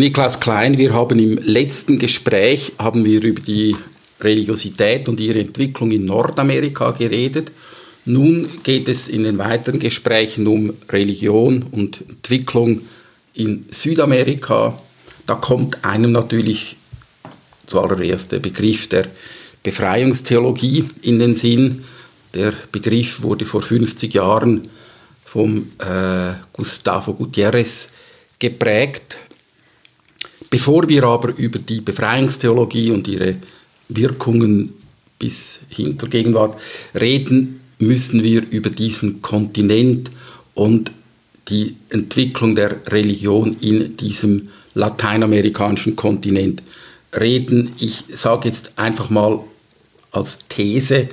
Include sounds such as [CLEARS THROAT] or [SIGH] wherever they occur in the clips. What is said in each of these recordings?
Niklas Klein, wir haben im letzten Gespräch haben wir über die Religiosität und ihre Entwicklung in Nordamerika geredet. Nun geht es in den weiteren Gesprächen um Religion und Entwicklung in Südamerika. Da kommt einem natürlich zuallererst der Begriff der Befreiungstheologie in den Sinn. Der Begriff wurde vor 50 Jahren vom äh, Gustavo Gutierrez geprägt. Bevor wir aber über die Befreiungstheologie und ihre Wirkungen bis hin zur Gegenwart reden, müssen wir über diesen Kontinent und die Entwicklung der Religion in diesem lateinamerikanischen Kontinent reden. Ich sage jetzt einfach mal als These,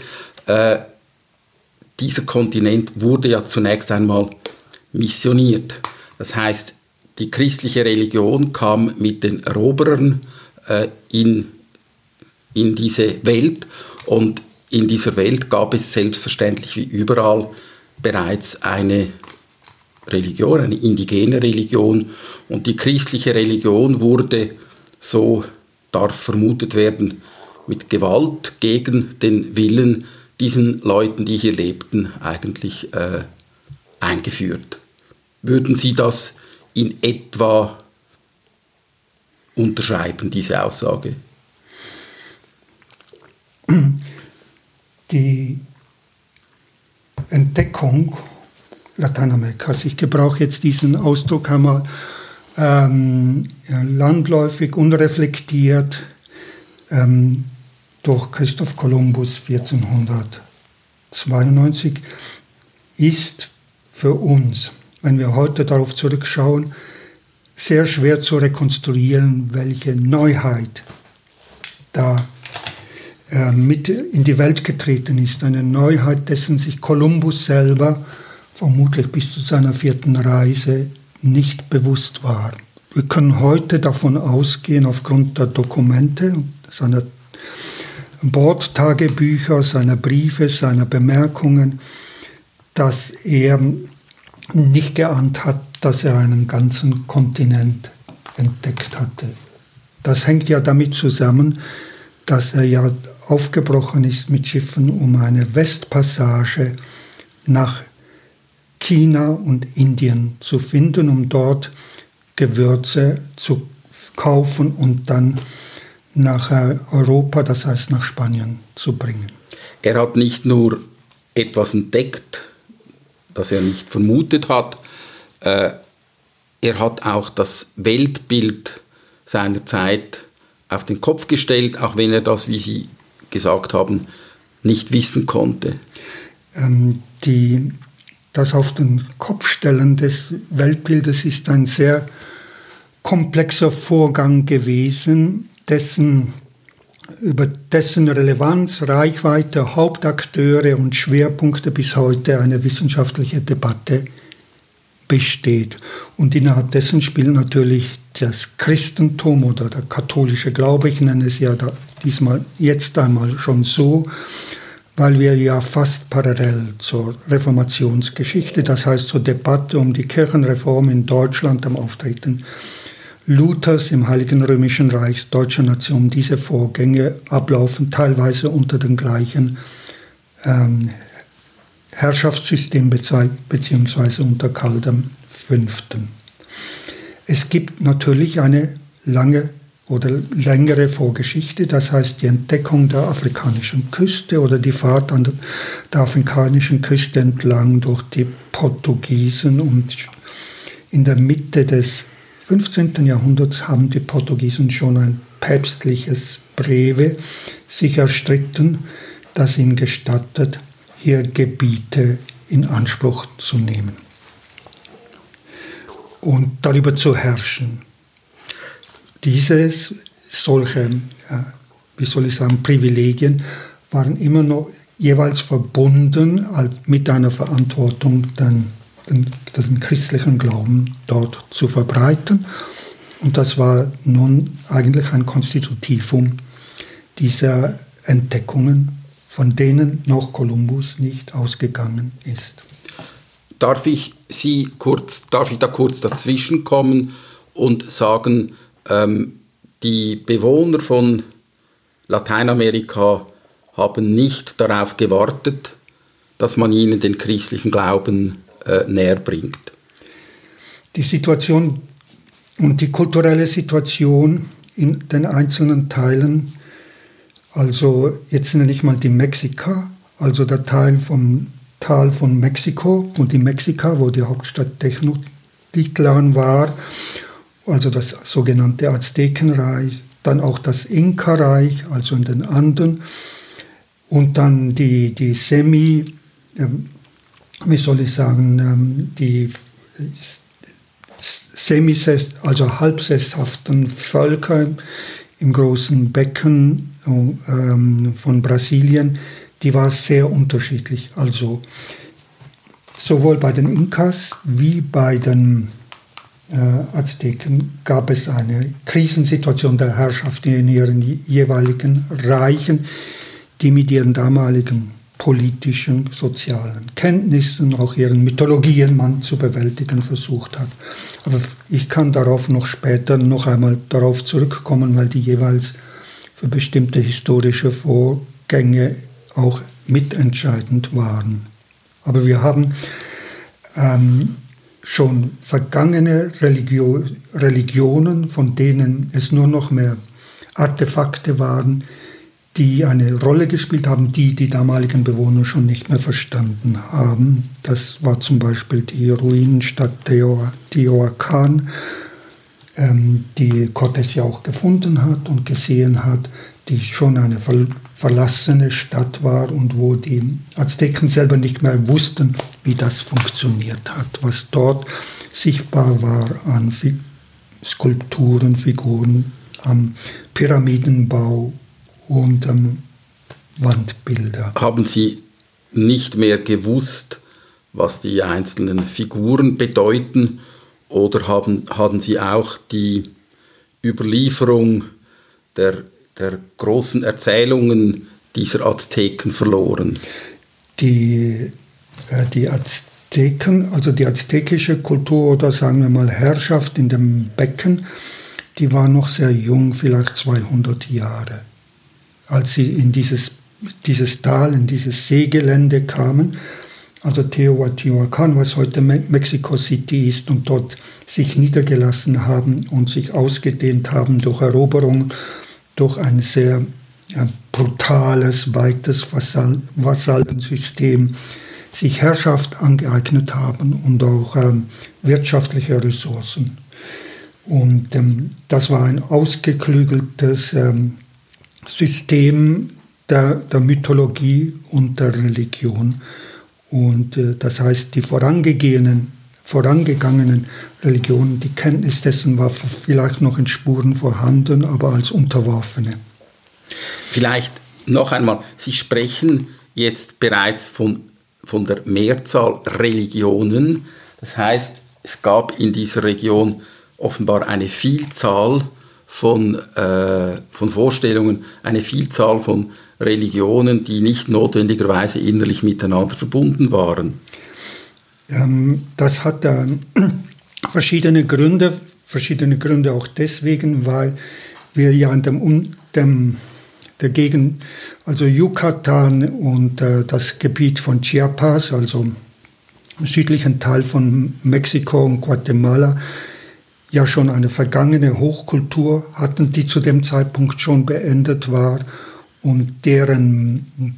äh, dieser Kontinent wurde ja zunächst einmal missioniert. Das heißt, die christliche Religion kam mit den Eroberern äh, in, in diese Welt und in dieser Welt gab es selbstverständlich wie überall bereits eine Religion, eine indigene Religion und die christliche Religion wurde, so darf vermutet werden, mit Gewalt gegen den Willen diesen Leuten, die hier lebten, eigentlich äh, eingeführt. Würden Sie das in etwa unterschreiben, diese Aussage? Die Entdeckung Lateinamerikas, ich gebrauche jetzt diesen Ausdruck einmal ähm, landläufig, unreflektiert, ähm, durch Christoph Kolumbus 1492 ist für uns wenn wir heute darauf zurückschauen, sehr schwer zu rekonstruieren, welche Neuheit da äh, mit in die Welt getreten ist. Eine Neuheit, dessen sich Kolumbus selber vermutlich bis zu seiner vierten Reise nicht bewusst war. Wir können heute davon ausgehen, aufgrund der Dokumente, seiner Bordtagebücher, seiner Briefe, seiner Bemerkungen, dass er nicht geahnt hat, dass er einen ganzen Kontinent entdeckt hatte. Das hängt ja damit zusammen, dass er ja aufgebrochen ist mit Schiffen, um eine Westpassage nach China und Indien zu finden, um dort Gewürze zu kaufen und dann nach Europa, das heißt nach Spanien, zu bringen. Er hat nicht nur etwas entdeckt, das er nicht vermutet hat. Äh, er hat auch das Weltbild seiner Zeit auf den Kopf gestellt, auch wenn er das, wie Sie gesagt haben, nicht wissen konnte. Ähm, die, das auf den Kopfstellen des Weltbildes ist ein sehr komplexer Vorgang gewesen, dessen über dessen Relevanz, Reichweite, Hauptakteure und Schwerpunkte bis heute eine wissenschaftliche Debatte besteht. Und innerhalb dessen spielt natürlich das Christentum oder der katholische Glaube, ich nenne es ja diesmal jetzt einmal schon so, weil wir ja fast parallel zur Reformationsgeschichte, das heißt zur Debatte um die Kirchenreform in Deutschland am Auftreten Luthers im Heiligen Römischen Reich deutscher Nation diese Vorgänge ablaufen, teilweise unter dem gleichen ähm, Herrschaftssystem beziehungsweise unter Karl V. Es gibt natürlich eine lange oder längere Vorgeschichte, das heißt die Entdeckung der afrikanischen Küste oder die Fahrt an der afrikanischen Küste entlang durch die Portugiesen und in der Mitte des 15. Jahrhunderts haben die Portugiesen schon ein päpstliches Breve sich erstritten, das ihnen gestattet, hier Gebiete in Anspruch zu nehmen und darüber zu herrschen. Dieses, solche, wie soll ich sagen, Privilegien waren immer noch jeweils verbunden mit einer Verantwortung dann den, christlichen Glauben dort zu verbreiten. Und das war nun eigentlich ein Konstitutivum dieser Entdeckungen, von denen noch Kolumbus nicht ausgegangen ist. Darf ich Sie kurz, darf ich da kurz dazwischen kommen und sagen, ähm, die Bewohner von Lateinamerika haben nicht darauf gewartet, dass man ihnen den christlichen Glauben äh, näher bringt. Die Situation und die kulturelle Situation in den einzelnen Teilen, also jetzt nenne ich mal die Mexika, also der Teil vom Tal von Mexiko und die Mexika, wo die Hauptstadt Tenochtitlan war, also das sogenannte Aztekenreich, dann auch das Inka-Reich, also in den Anden, und dann die, die Semi, ähm, wie soll ich sagen, ähm, die semisest, also halbsesshaften Völker im großen Becken ähm, von Brasilien, die war sehr unterschiedlich. Also sowohl bei den Inkas wie bei den äh, Azteken gab es eine Krisensituation der Herrschaft in ihren jeweiligen Reichen, die mit ihren damaligen politischen, sozialen Kenntnissen, auch ihren Mythologien man zu bewältigen versucht hat. Aber ich kann darauf noch später noch einmal darauf zurückkommen, weil die jeweils für bestimmte historische Vorgänge auch mitentscheidend waren. Aber wir haben ähm, schon vergangene Religio Religionen, von denen es nur noch mehr Artefakte waren, die eine Rolle gespielt haben, die die damaligen Bewohner schon nicht mehr verstanden haben. Das war zum Beispiel die Ruinenstadt Teotihuacan, ähm, die Cortés ja auch gefunden hat und gesehen hat, die schon eine verlassene Stadt war und wo die Azteken selber nicht mehr wussten, wie das funktioniert hat, was dort sichtbar war an Skulpturen, Figuren, am Pyramidenbau und ähm, Wandbilder. Haben Sie nicht mehr gewusst, was die einzelnen Figuren bedeuten oder haben, haben Sie auch die Überlieferung der, der großen Erzählungen dieser Azteken verloren? Die, äh, die Azteken, also die aztekische Kultur oder sagen wir mal Herrschaft in dem Becken, die war noch sehr jung, vielleicht 200 Jahre als sie in dieses, dieses Tal, in dieses Seegelände kamen, also Teotihuacan, was heute Mexico City ist, und dort sich niedergelassen haben und sich ausgedehnt haben durch Eroberung, durch ein sehr ja, brutales, weites Vasall Vasallensystem, sich Herrschaft angeeignet haben und auch ähm, wirtschaftliche Ressourcen. Und ähm, das war ein ausgeklügeltes ähm, System der, der Mythologie und der Religion. Und äh, das heißt, die vorangegangenen, vorangegangenen Religionen, die Kenntnis dessen war vielleicht noch in Spuren vorhanden, aber als unterworfene. Vielleicht noch einmal, Sie sprechen jetzt bereits von, von der Mehrzahl Religionen. Das heißt, es gab in dieser Region offenbar eine Vielzahl von, äh, von Vorstellungen, eine Vielzahl von Religionen, die nicht notwendigerweise innerlich miteinander verbunden waren. Ähm, das hat [CLEARS THROAT] verschiedene Gründe, verschiedene Gründe auch deswegen, weil wir ja in dem, dem der Gegend, also Yucatan und äh, das Gebiet von Chiapas, also im südlichen Teil von Mexiko und Guatemala, ja schon eine vergangene Hochkultur hatten, die zu dem Zeitpunkt schon beendet war und deren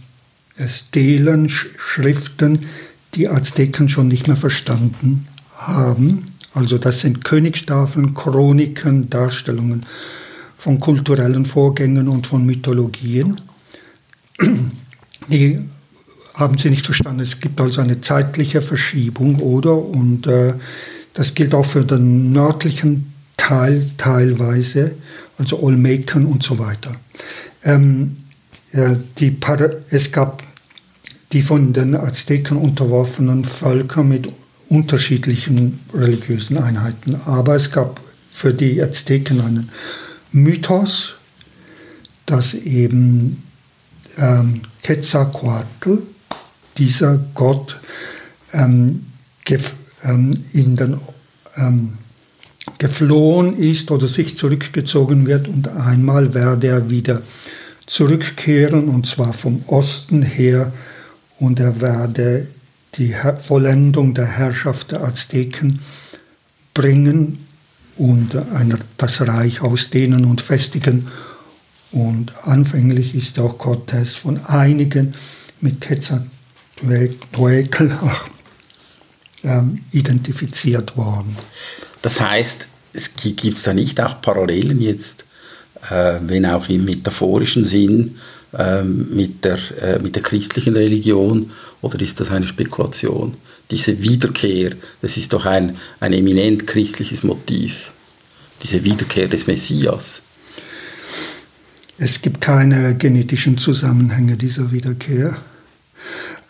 Stelen, Schriften die Azteken schon nicht mehr verstanden haben. Also das sind Königstafeln, Chroniken, Darstellungen von kulturellen Vorgängen und von Mythologien. Die haben sie nicht verstanden. Es gibt also eine zeitliche Verschiebung, oder? Und äh, das gilt auch für den nördlichen Teil teilweise, also Olmecan und so weiter. Ähm, äh, die, es gab die von den Azteken unterworfenen Völker mit unterschiedlichen religiösen Einheiten. Aber es gab für die Azteken einen Mythos, dass eben ähm, Quetzalcoatl, dieser Gott, ähm, ähm, in den ähm, geflohen ist oder sich zurückgezogen wird und einmal werde er wieder zurückkehren und zwar vom Osten her und er werde die Vollendung der Herrschaft der Azteken bringen und das Reich ausdehnen und festigen. Und anfänglich ist auch Cortés von einigen mit Quetzalcoatl ähm, identifiziert worden. Das heißt, es gibt da nicht auch Parallelen jetzt, äh, wenn auch im metaphorischen Sinn, äh, mit, der, äh, mit der christlichen Religion, oder ist das eine Spekulation? Diese Wiederkehr, das ist doch ein, ein eminent christliches Motiv, diese Wiederkehr des Messias. Es gibt keine genetischen Zusammenhänge dieser Wiederkehr.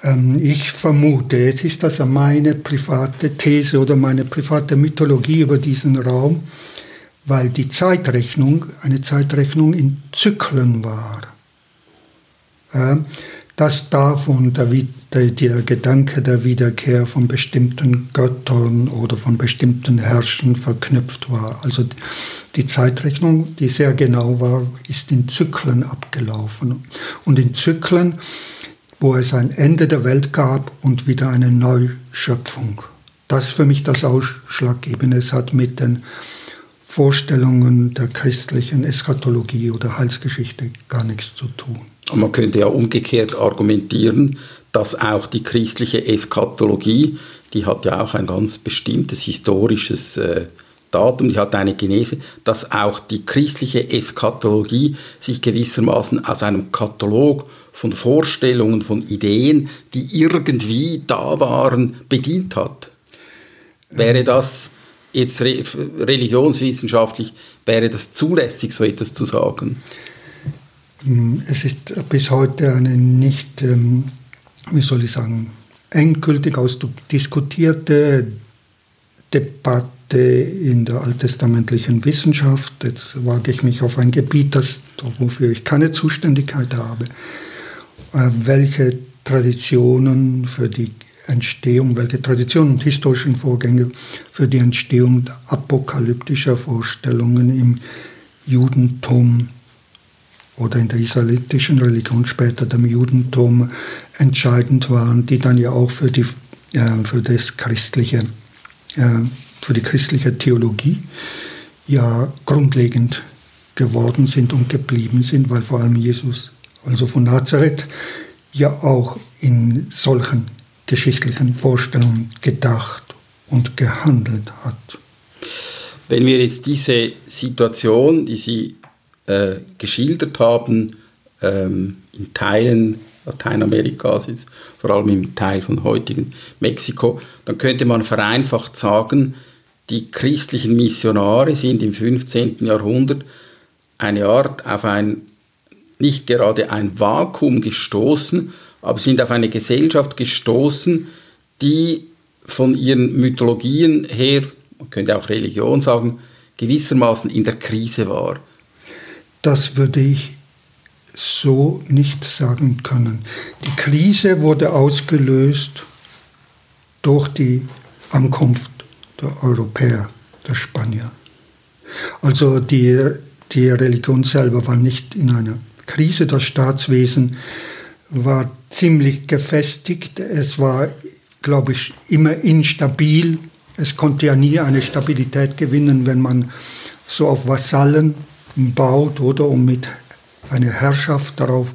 Ähm, ich vermute, jetzt ist das meine private These oder meine private Mythologie über diesen Raum, weil die Zeitrechnung eine Zeitrechnung in Zyklen war. Dass davon der, der, Gedanke der Wiederkehr von bestimmten Göttern oder von bestimmten Herrschen verknüpft war. Also die Zeitrechnung, die sehr genau war, ist in Zyklen abgelaufen. Und in Zyklen wo es ein Ende der Welt gab und wieder eine Neuschöpfung. Das ist für mich das Ausschlaggebende. Es hat mit den Vorstellungen der christlichen Eschatologie oder Heilsgeschichte gar nichts zu tun. Und man könnte ja umgekehrt argumentieren, dass auch die christliche Eschatologie, die hat ja auch ein ganz bestimmtes historisches äh, Datum, die hat eine Genese, dass auch die christliche Eschatologie sich gewissermaßen aus einem Katalog von Vorstellungen, von Ideen, die irgendwie da waren, bedient hat. Wäre das jetzt religionswissenschaftlich, wäre das zulässig, so etwas zu sagen? Hm, es ist bis heute eine nicht, ähm, wie soll ich sagen, endgültig ausdiskutierte Debatte in der alttestamentlichen Wissenschaft. Jetzt wage ich mich auf ein Gebiet, das, wofür ich keine Zuständigkeit habe. Äh, welche Traditionen für die Entstehung, welche Traditionen und historischen Vorgänge für die Entstehung apokalyptischer Vorstellungen im Judentum oder in der israelitischen Religion, später dem Judentum, entscheidend waren, die dann ja auch für die, äh, für das christliche, äh, für die christliche Theologie ja grundlegend geworden sind und geblieben sind, weil vor allem Jesus also von Nazareth, ja auch in solchen geschichtlichen Vorstellungen gedacht und gehandelt hat. Wenn wir jetzt diese Situation, die Sie äh, geschildert haben, ähm, in Teilen Lateinamerikas, vor allem im Teil von heutigen Mexiko, dann könnte man vereinfacht sagen, die christlichen Missionare sind im 15. Jahrhundert eine Art auf ein nicht gerade ein Vakuum gestoßen, aber sind auf eine Gesellschaft gestoßen, die von ihren Mythologien her, man könnte auch Religion sagen, gewissermaßen in der Krise war. Das würde ich so nicht sagen können. Die Krise wurde ausgelöst durch die Ankunft der Europäer, der Spanier. Also die, die Religion selber war nicht in einer Krise. Das Staatswesen war ziemlich gefestigt. Es war, glaube ich, immer instabil. Es konnte ja nie eine Stabilität gewinnen, wenn man so auf Vasallen baut oder um mit einer Herrschaft darauf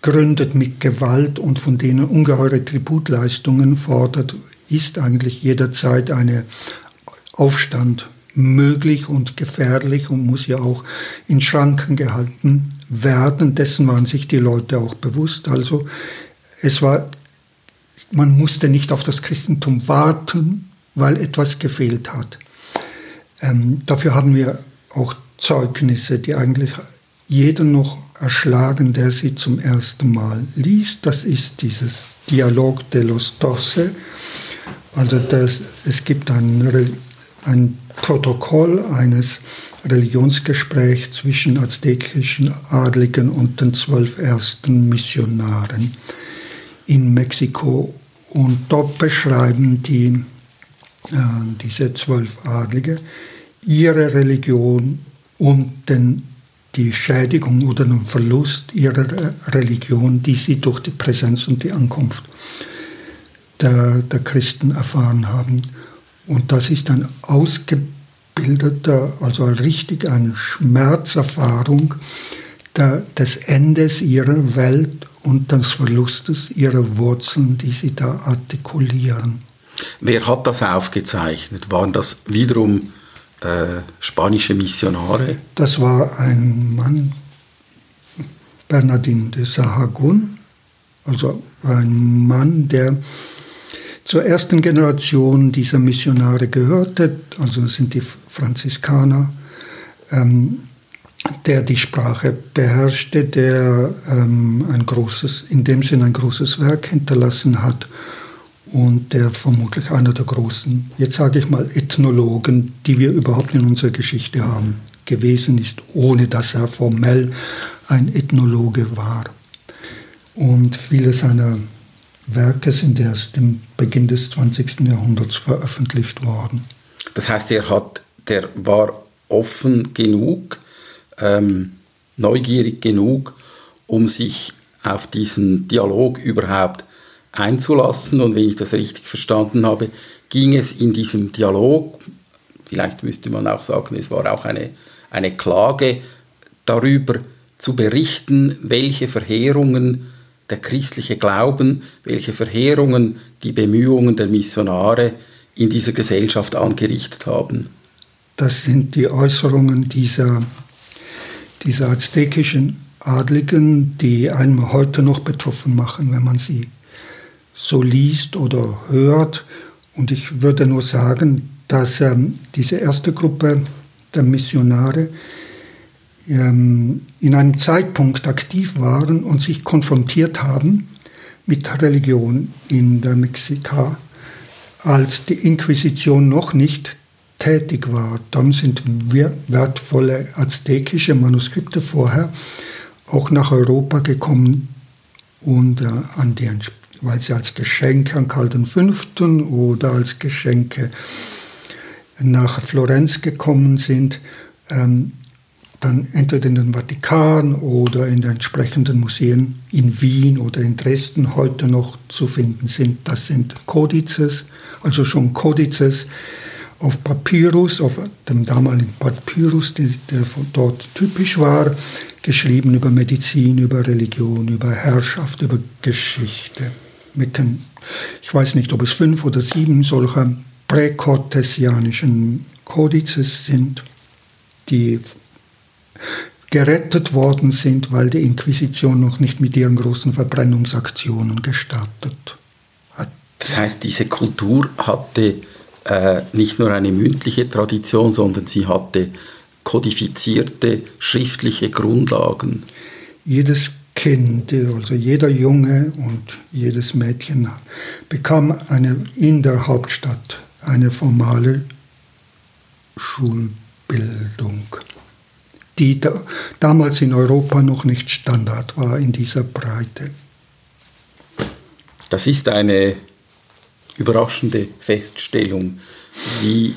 gründet mit Gewalt und von denen ungeheure Tributleistungen fordert, ist eigentlich jederzeit ein Aufstand möglich und gefährlich und muss ja auch in Schranken gehalten werden. Dessen waren sich die Leute auch bewusst. Also es war, man musste nicht auf das Christentum warten, weil etwas gefehlt hat. Ähm, dafür haben wir auch Zeugnisse, die eigentlich jeder noch erschlagen, der sie zum ersten Mal liest. Das ist dieses Dialog de los Doce. Also das, es gibt ein, ein Protokoll eines Religionsgesprächs zwischen aztekischen Adligen und den zwölf ersten Missionaren in Mexiko. Und dort beschreiben die, äh, diese zwölf Adlige ihre Religion und den, die Schädigung oder den Verlust ihrer Religion, die sie durch die Präsenz und die Ankunft der, der Christen erfahren haben. Und das ist ein ausgebildeter, also richtig eine Schmerzerfahrung der, des Endes ihrer Welt und des Verlustes ihrer Wurzeln, die sie da artikulieren. Wer hat das aufgezeichnet? Waren das wiederum äh, spanische Missionare? Das war ein Mann, Bernardin de Sahagún, also ein Mann, der zur ersten Generation dieser Missionare gehörte, also sind die Franziskaner, ähm, der die Sprache beherrschte, der ähm, ein großes, in dem Sinn ein großes Werk hinterlassen hat und der vermutlich einer der großen, jetzt sage ich mal, Ethnologen, die wir überhaupt in unserer Geschichte haben, gewesen ist, ohne dass er formell ein Ethnologe war. Und viele seiner Werke sind erst im Beginn des 20. Jahrhunderts veröffentlicht worden. Das heißt, er hat, der war offen genug, ähm, neugierig genug, um sich auf diesen Dialog überhaupt einzulassen. Und wenn ich das richtig verstanden habe, ging es in diesem Dialog, vielleicht müsste man auch sagen, es war auch eine, eine Klage darüber zu berichten, welche Verheerungen der christliche Glauben, welche Verheerungen die Bemühungen der Missionare in dieser Gesellschaft angerichtet haben. Das sind die Äußerungen dieser, dieser aztekischen Adligen, die einem heute noch betroffen machen, wenn man sie so liest oder hört. Und ich würde nur sagen, dass ähm, diese erste Gruppe der Missionare ähm, in einem Zeitpunkt aktiv waren und sich konfrontiert haben mit Religion in der Mexika, als die Inquisition noch nicht tätig war. Dann sind wertvolle aztekische Manuskripte vorher auch nach Europa gekommen und äh, an die, weil sie als Geschenke an Karl V. oder als Geschenke nach Florenz gekommen sind. Ähm, dann entweder in den Vatikan oder in den entsprechenden Museen in Wien oder in Dresden heute noch zu finden sind. Das sind Kodizes, also schon Kodizes auf Papyrus, auf dem damaligen Papyrus, der dort typisch war, geschrieben über Medizin, über Religion, über Herrschaft, über Geschichte. Mit den, ich weiß nicht, ob es fünf oder sieben solcher präkortesianischen Kodizes sind, die gerettet worden sind, weil die Inquisition noch nicht mit ihren großen Verbrennungsaktionen gestartet hat. Das heißt, diese Kultur hatte äh, nicht nur eine mündliche Tradition, sondern sie hatte kodifizierte schriftliche Grundlagen. Jedes Kind, also jeder Junge und jedes Mädchen bekam eine, in der Hauptstadt eine formale Schulbildung die da, damals in Europa noch nicht Standard war in dieser Breite. Das ist eine überraschende Feststellung. Wie,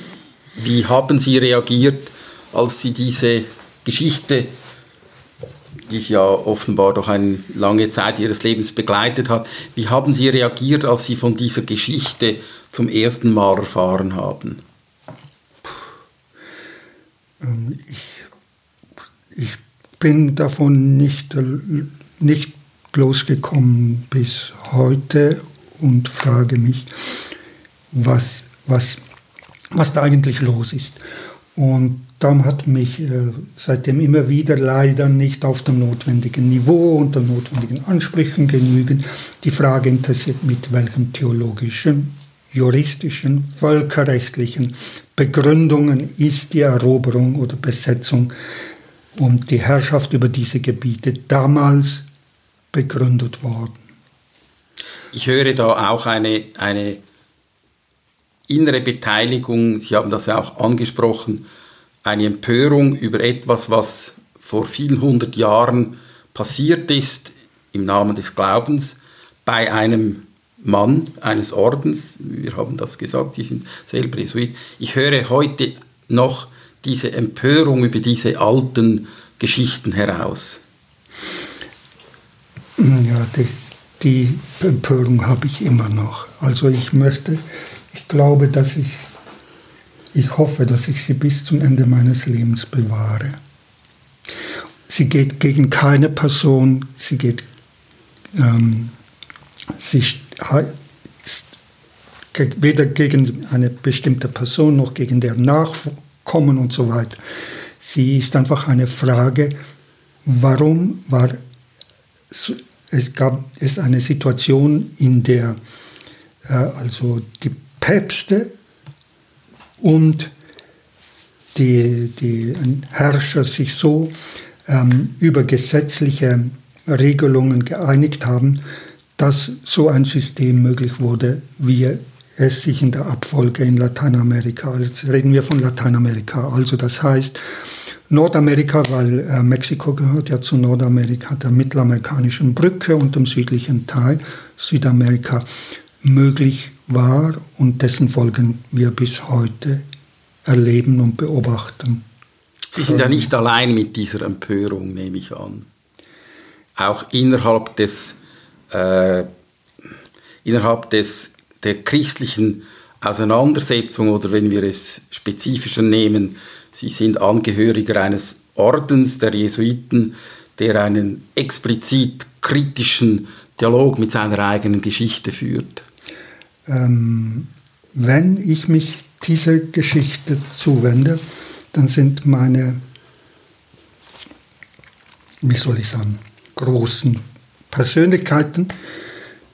wie haben Sie reagiert, als Sie diese Geschichte, die Sie ja offenbar doch eine lange Zeit Ihres Lebens begleitet hat, wie haben Sie reagiert, als Sie von dieser Geschichte zum ersten Mal erfahren haben? Ähm, ich ich bin davon nicht, nicht losgekommen bis heute und frage mich, was, was, was da eigentlich los ist. Und darum hat mich äh, seitdem immer wieder leider nicht auf dem notwendigen Niveau und den notwendigen Ansprüchen genügend die Frage interessiert, mit welchen theologischen, juristischen, völkerrechtlichen Begründungen ist die Eroberung oder Besetzung und die Herrschaft über diese Gebiete damals begründet worden. Ich höre da auch eine, eine innere Beteiligung, Sie haben das ja auch angesprochen, eine Empörung über etwas, was vor vielen hundert Jahren passiert ist im Namen des Glaubens bei einem Mann eines Ordens. Wir haben das gesagt, Sie sind selber Jesuit. Ich höre heute noch diese Empörung über diese alten Geschichten heraus? Ja, die, die Empörung habe ich immer noch. Also ich möchte, ich glaube, dass ich, ich hoffe, dass ich sie bis zum Ende meines Lebens bewahre. Sie geht gegen keine Person, sie geht, ähm, sie weder gegen eine bestimmte Person noch gegen deren Nachkommen und so weiter. Sie ist einfach eine Frage, warum war es gab es eine Situation, in der äh, also die Päpste und die, die Herrscher sich so ähm, über gesetzliche Regelungen geeinigt haben, dass so ein System möglich wurde, wie es sich in der Abfolge in Lateinamerika, also jetzt reden wir von Lateinamerika, also das heißt Nordamerika, weil äh, Mexiko gehört ja zu Nordamerika, der mittelamerikanischen Brücke und dem südlichen Teil Südamerika möglich war und dessen Folgen wir bis heute erleben und beobachten. Sie sind ja nicht allein mit dieser Empörung, nehme ich an. Auch innerhalb des, äh, innerhalb des, der christlichen Auseinandersetzung oder wenn wir es spezifischer nehmen, Sie sind Angehöriger eines Ordens der Jesuiten, der einen explizit kritischen Dialog mit seiner eigenen Geschichte führt. Ähm, wenn ich mich dieser Geschichte zuwende, dann sind meine, wie soll ich sagen, großen Persönlichkeiten,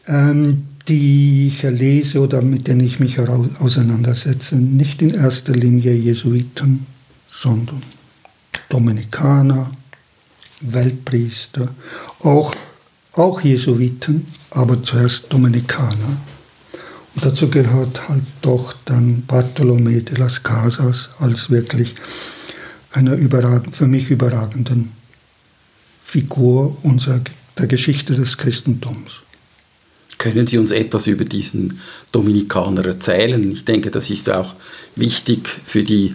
ähm, die ich lese oder mit denen ich mich auseinandersetze, nicht in erster Linie Jesuiten, sondern Dominikaner, Weltpriester, auch, auch Jesuiten, aber zuerst Dominikaner. Und dazu gehört halt doch dann Bartolomé de las Casas als wirklich einer für mich überragenden Figur unserer, der Geschichte des Christentums. Können Sie uns etwas über diesen Dominikaner erzählen? Ich denke, das ist auch wichtig für die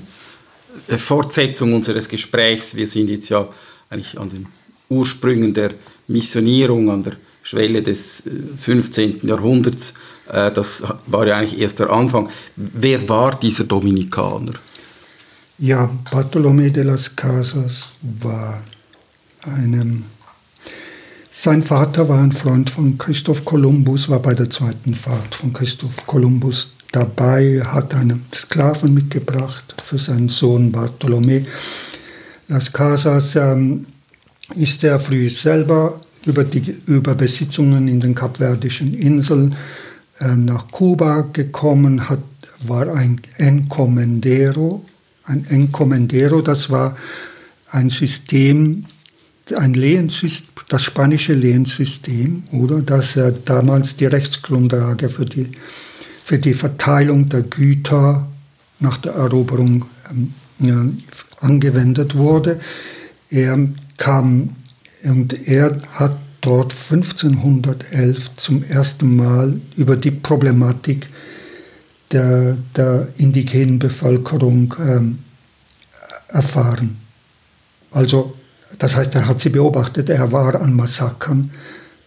äh, Fortsetzung unseres Gesprächs. Wir sind jetzt ja eigentlich an den Ursprüngen der Missionierung, an der Schwelle des 15. Äh, Jahrhunderts. Äh, das war ja eigentlich erst der Anfang. Wer war dieser Dominikaner? Ja, Bartolomé de las Casas war einem. Sein Vater war ein Freund von Christoph Kolumbus, war bei der zweiten Fahrt von Christoph Kolumbus dabei, hat einen Sklaven mitgebracht für seinen Sohn Bartolomé. Las Casas ähm, ist sehr früh selber über, die, über Besitzungen in den kapverdischen Inseln äh, nach Kuba gekommen, hat, war ein Encomendero. Ein Encomendero, das war ein System, ein Lehensystem, das spanische Lehensystem, oder das äh, damals die Rechtsgrundlage für die für die Verteilung der Güter nach der Eroberung ähm, ja, angewendet wurde. Er kam und er hat dort 1511 zum ersten Mal über die Problematik der, der indigenen Bevölkerung ähm, erfahren. Also, das heißt, er hat sie beobachtet, er war an Massakern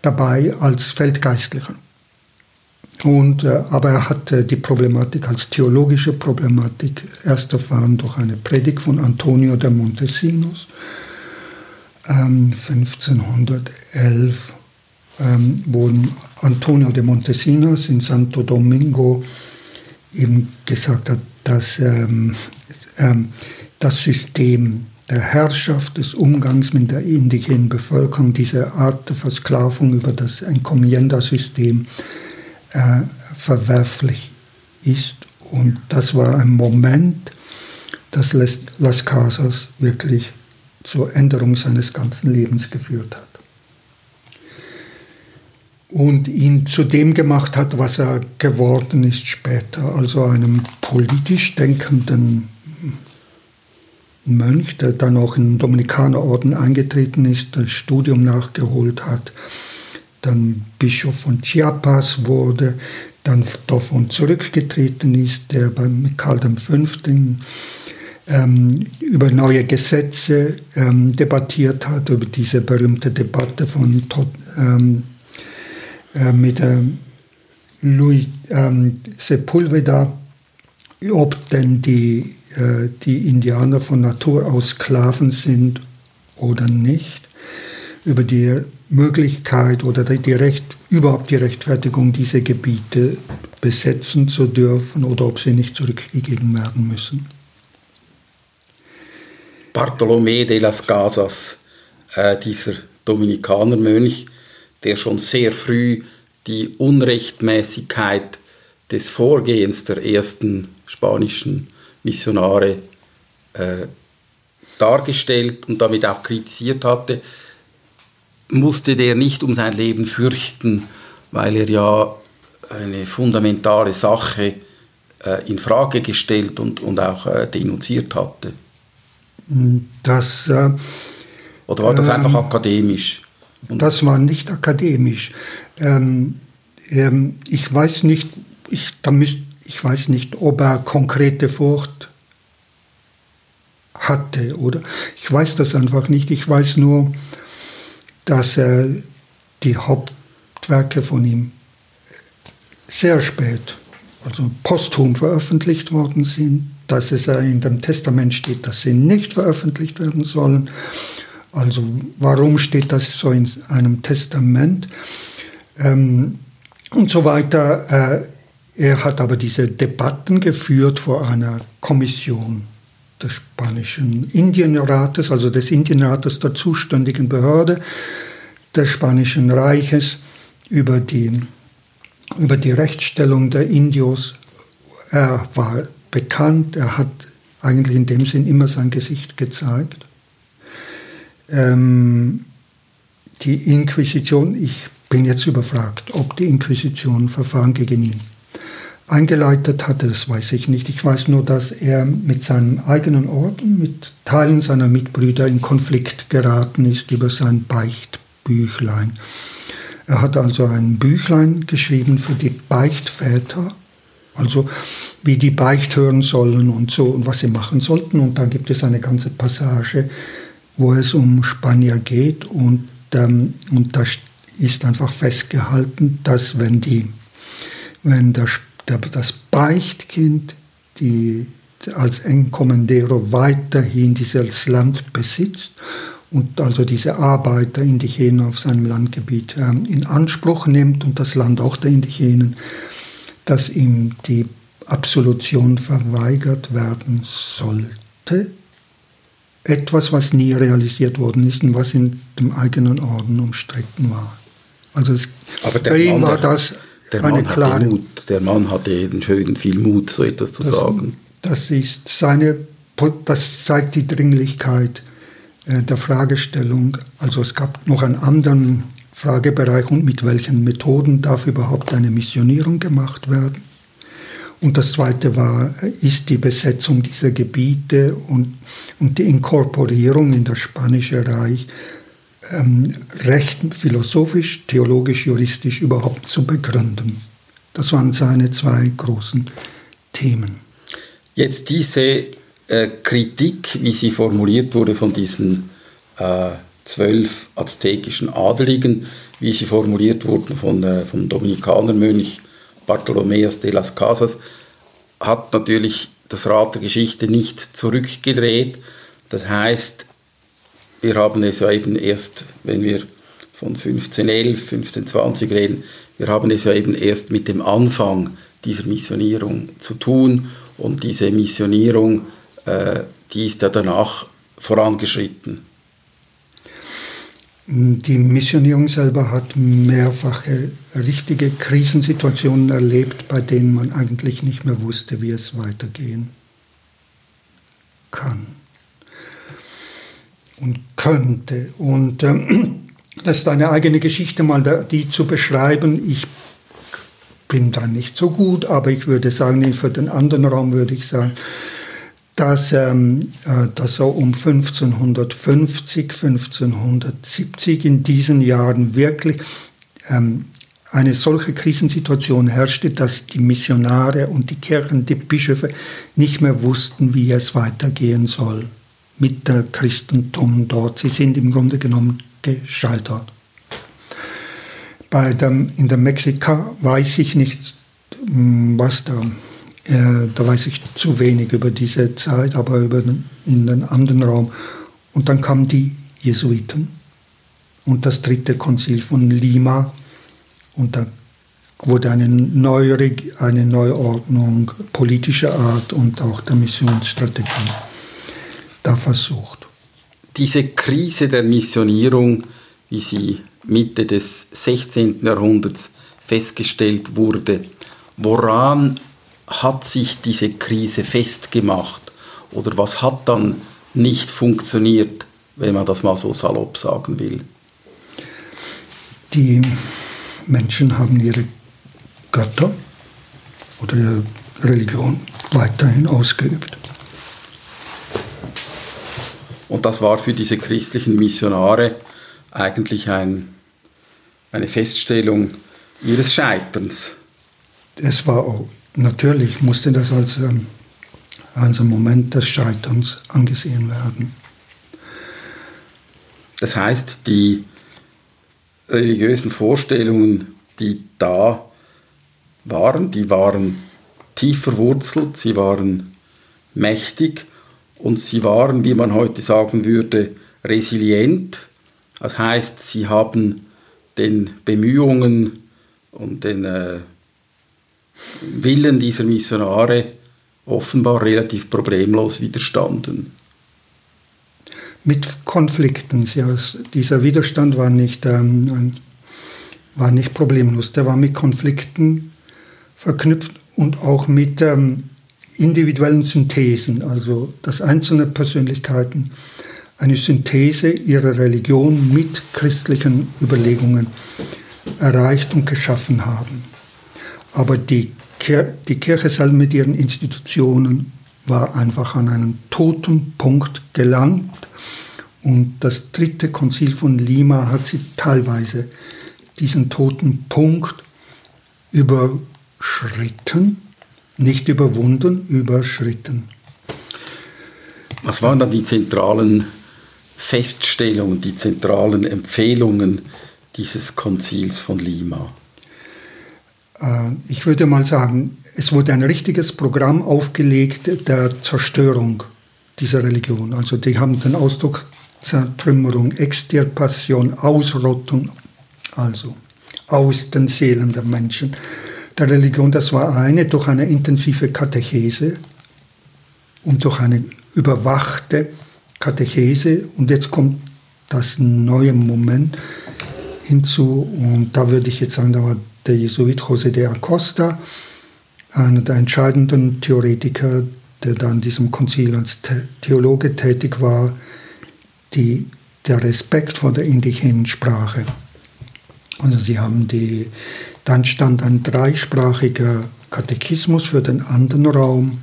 dabei als Feldgeistlicher. Und, äh, aber er hat äh, die Problematik als theologische Problematik erst erfahren durch eine Predigt von Antonio de Montesinos ähm, 1511, ähm, wo Antonio de Montesinos in Santo Domingo eben gesagt hat, dass ähm, ähm, das System der Herrschaft, des Umgangs mit der indigenen Bevölkerung, diese Art der Versklavung über das Encomienda-System, äh, verwerflich ist. Und das war ein Moment, das Las Casas wirklich zur Änderung seines ganzen Lebens geführt hat. Und ihn zu dem gemacht hat, was er geworden ist später, also einem politisch denkenden Mönch, der dann auch in den Dominikanerorden eingetreten ist, das Studium nachgeholt hat, dann Bischof von Chiapas wurde, dann davon zurückgetreten ist, der bei Karl V. ähm, über neue Gesetze ähm, debattiert hat, über diese berühmte Debatte von ähm, äh, mit ähm, Sepulveda, ob denn die, die Indianer von Natur aus Sklaven sind oder nicht, über die Möglichkeit oder die Recht, überhaupt die Rechtfertigung, diese Gebiete besetzen zu dürfen oder ob sie nicht zurückgegeben werden müssen. Bartolomé de las Casas, äh, dieser Dominikanermönch, der schon sehr früh die Unrechtmäßigkeit des Vorgehens der ersten spanischen Missionare äh, dargestellt und damit auch kritisiert hatte, musste der nicht um sein Leben fürchten, weil er ja eine fundamentale Sache äh, in Frage gestellt und, und auch äh, denunziert hatte. Das, äh, Oder war das ähm, einfach akademisch? Und das war nicht akademisch. Ähm, ähm, ich weiß nicht, ich, da müsst, ich weiß nicht, ob er konkrete Furcht hatte, oder? Ich weiß das einfach nicht. Ich weiß nur, dass äh, die Hauptwerke von ihm sehr spät, also posthum veröffentlicht worden sind, dass es in dem Testament steht, dass sie nicht veröffentlicht werden sollen. Also warum steht das so in einem Testament? Ähm, und so weiter. Äh, er hat aber diese Debatten geführt vor einer Kommission des spanischen Indienrates, also des Indienrates der zuständigen Behörde des Spanischen Reiches über die, über die Rechtsstellung der Indios. Er war bekannt, er hat eigentlich in dem Sinn immer sein Gesicht gezeigt. Ähm, die Inquisition, ich bin jetzt überfragt, ob die Inquisition Verfahren gegen ihn eingeleitet hatte, das weiß ich nicht. Ich weiß nur, dass er mit seinem eigenen Orden, mit Teilen seiner Mitbrüder in Konflikt geraten ist über sein Beichtbüchlein. Er hat also ein Büchlein geschrieben für die Beichtväter, also wie die Beicht hören sollen und so und was sie machen sollten. Und da gibt es eine ganze Passage, wo es um Spanier geht und, ähm, und da ist einfach festgehalten, dass wenn, die, wenn der das Beichtkind die als Encommendero weiterhin dieses Land besitzt und also diese Arbeiter Indigenen auf seinem Landgebiet äh, in Anspruch nimmt und das Land auch der Indigenen, dass ihm die Absolution verweigert werden sollte. Etwas, was nie realisiert worden ist und was in dem eigenen Orden umstritten war. Also es, Aber für ihn war das der Mann, hatte Mut, der Mann hatte jeden schönen viel Mut, so etwas zu das, sagen. Das, ist seine, das zeigt die Dringlichkeit äh, der Fragestellung. Also es gab noch einen anderen Fragebereich und mit welchen Methoden darf überhaupt eine Missionierung gemacht werden. Und das Zweite war, ist die Besetzung dieser Gebiete und, und die Inkorporierung in das Spanische Reich ähm, Recht philosophisch, theologisch, juristisch überhaupt zu begründen. Das waren seine zwei großen Themen. Jetzt diese äh, Kritik, wie sie formuliert wurde von diesen äh, zwölf aztekischen Adeligen, wie sie formuliert wurden von, äh, vom Dominikanermönch Bartolomeas de las Casas, hat natürlich das Rad der Geschichte nicht zurückgedreht. Das heißt, wir haben es ja eben erst, wenn wir von 1511, 1520 reden, wir haben es ja eben erst mit dem Anfang dieser Missionierung zu tun und diese Missionierung, äh, die ist ja danach vorangeschritten. Die Missionierung selber hat mehrfache richtige Krisensituationen erlebt, bei denen man eigentlich nicht mehr wusste, wie es weitergehen kann und könnte. Und ähm, [CLEARS THROAT] das ist eine eigene Geschichte, mal die zu beschreiben. Ich bin da nicht so gut, aber ich würde sagen, für den anderen Raum würde ich sagen, dass, ähm, äh, dass er um 1550, 1570 in diesen Jahren wirklich ähm, eine solche Krisensituation herrschte, dass die Missionare und die Kirchen, die Bischöfe nicht mehr wussten, wie es weitergehen soll mit der Christentum dort. Sie sind im Grunde genommen gescheitert. Bei dem, in der Mexika weiß ich nicht, hm, was da, äh, da weiß ich zu wenig über diese Zeit, aber über den, in den anderen Raum. Und dann kamen die Jesuiten und das dritte Konzil von Lima und da wurde eine, neue, eine Neuordnung politischer Art und auch der Missionsstrategie da versucht. Diese Krise der Missionierung, wie sie Mitte des 16. Jahrhunderts festgestellt wurde, woran hat sich diese Krise festgemacht oder was hat dann nicht funktioniert, wenn man das mal so salopp sagen will? Die Menschen haben ihre Götter oder ihre Religion weiterhin ausgeübt. Und das war für diese christlichen Missionare eigentlich ein, eine Feststellung ihres Scheiterns. Es war auch, natürlich musste das als, ähm, als ein Moment des Scheiterns angesehen werden. Das heißt, die religiösen Vorstellungen, die da waren, die waren tief verwurzelt, sie waren mächtig und sie waren, wie man heute sagen würde, resilient. Das heißt, sie haben den Bemühungen und den äh, Willen dieser Missionare offenbar relativ problemlos widerstanden. Mit Konflikten. Ja, dieser Widerstand war nicht, ähm, war nicht problemlos. Der war mit Konflikten verknüpft und auch mit ähm, individuellen Synthesen, also dass einzelne Persönlichkeiten eine Synthese ihrer Religion mit christlichen Überlegungen erreicht und geschaffen haben. Aber die, Kir die Kirche selbst mit ihren Institutionen war einfach an einen toten Punkt gelangt. Und das dritte Konzil von Lima hat sie teilweise diesen toten Punkt überschritten nicht überwunden, überschritten. Was waren dann die zentralen Feststellungen, die zentralen Empfehlungen dieses Konzils von Lima? Äh, ich würde mal sagen, es wurde ein richtiges Programm aufgelegt der Zerstörung dieser Religion. Also die haben den Ausdruck Zertrümmerung, Extirpation, Ausrottung, also aus den Seelen der Menschen der Religion, das war eine durch eine intensive Katechese und durch eine überwachte Katechese. Und jetzt kommt das neue Moment hinzu. Und da würde ich jetzt sagen, da war der Jesuit José de Acosta, einer der entscheidenden Theoretiker, der da in diesem Konzil als Theologe tätig war, die, der Respekt vor der indigenen Sprache. Also sie haben die dann stand ein dreisprachiger Katechismus für den anderen Raum,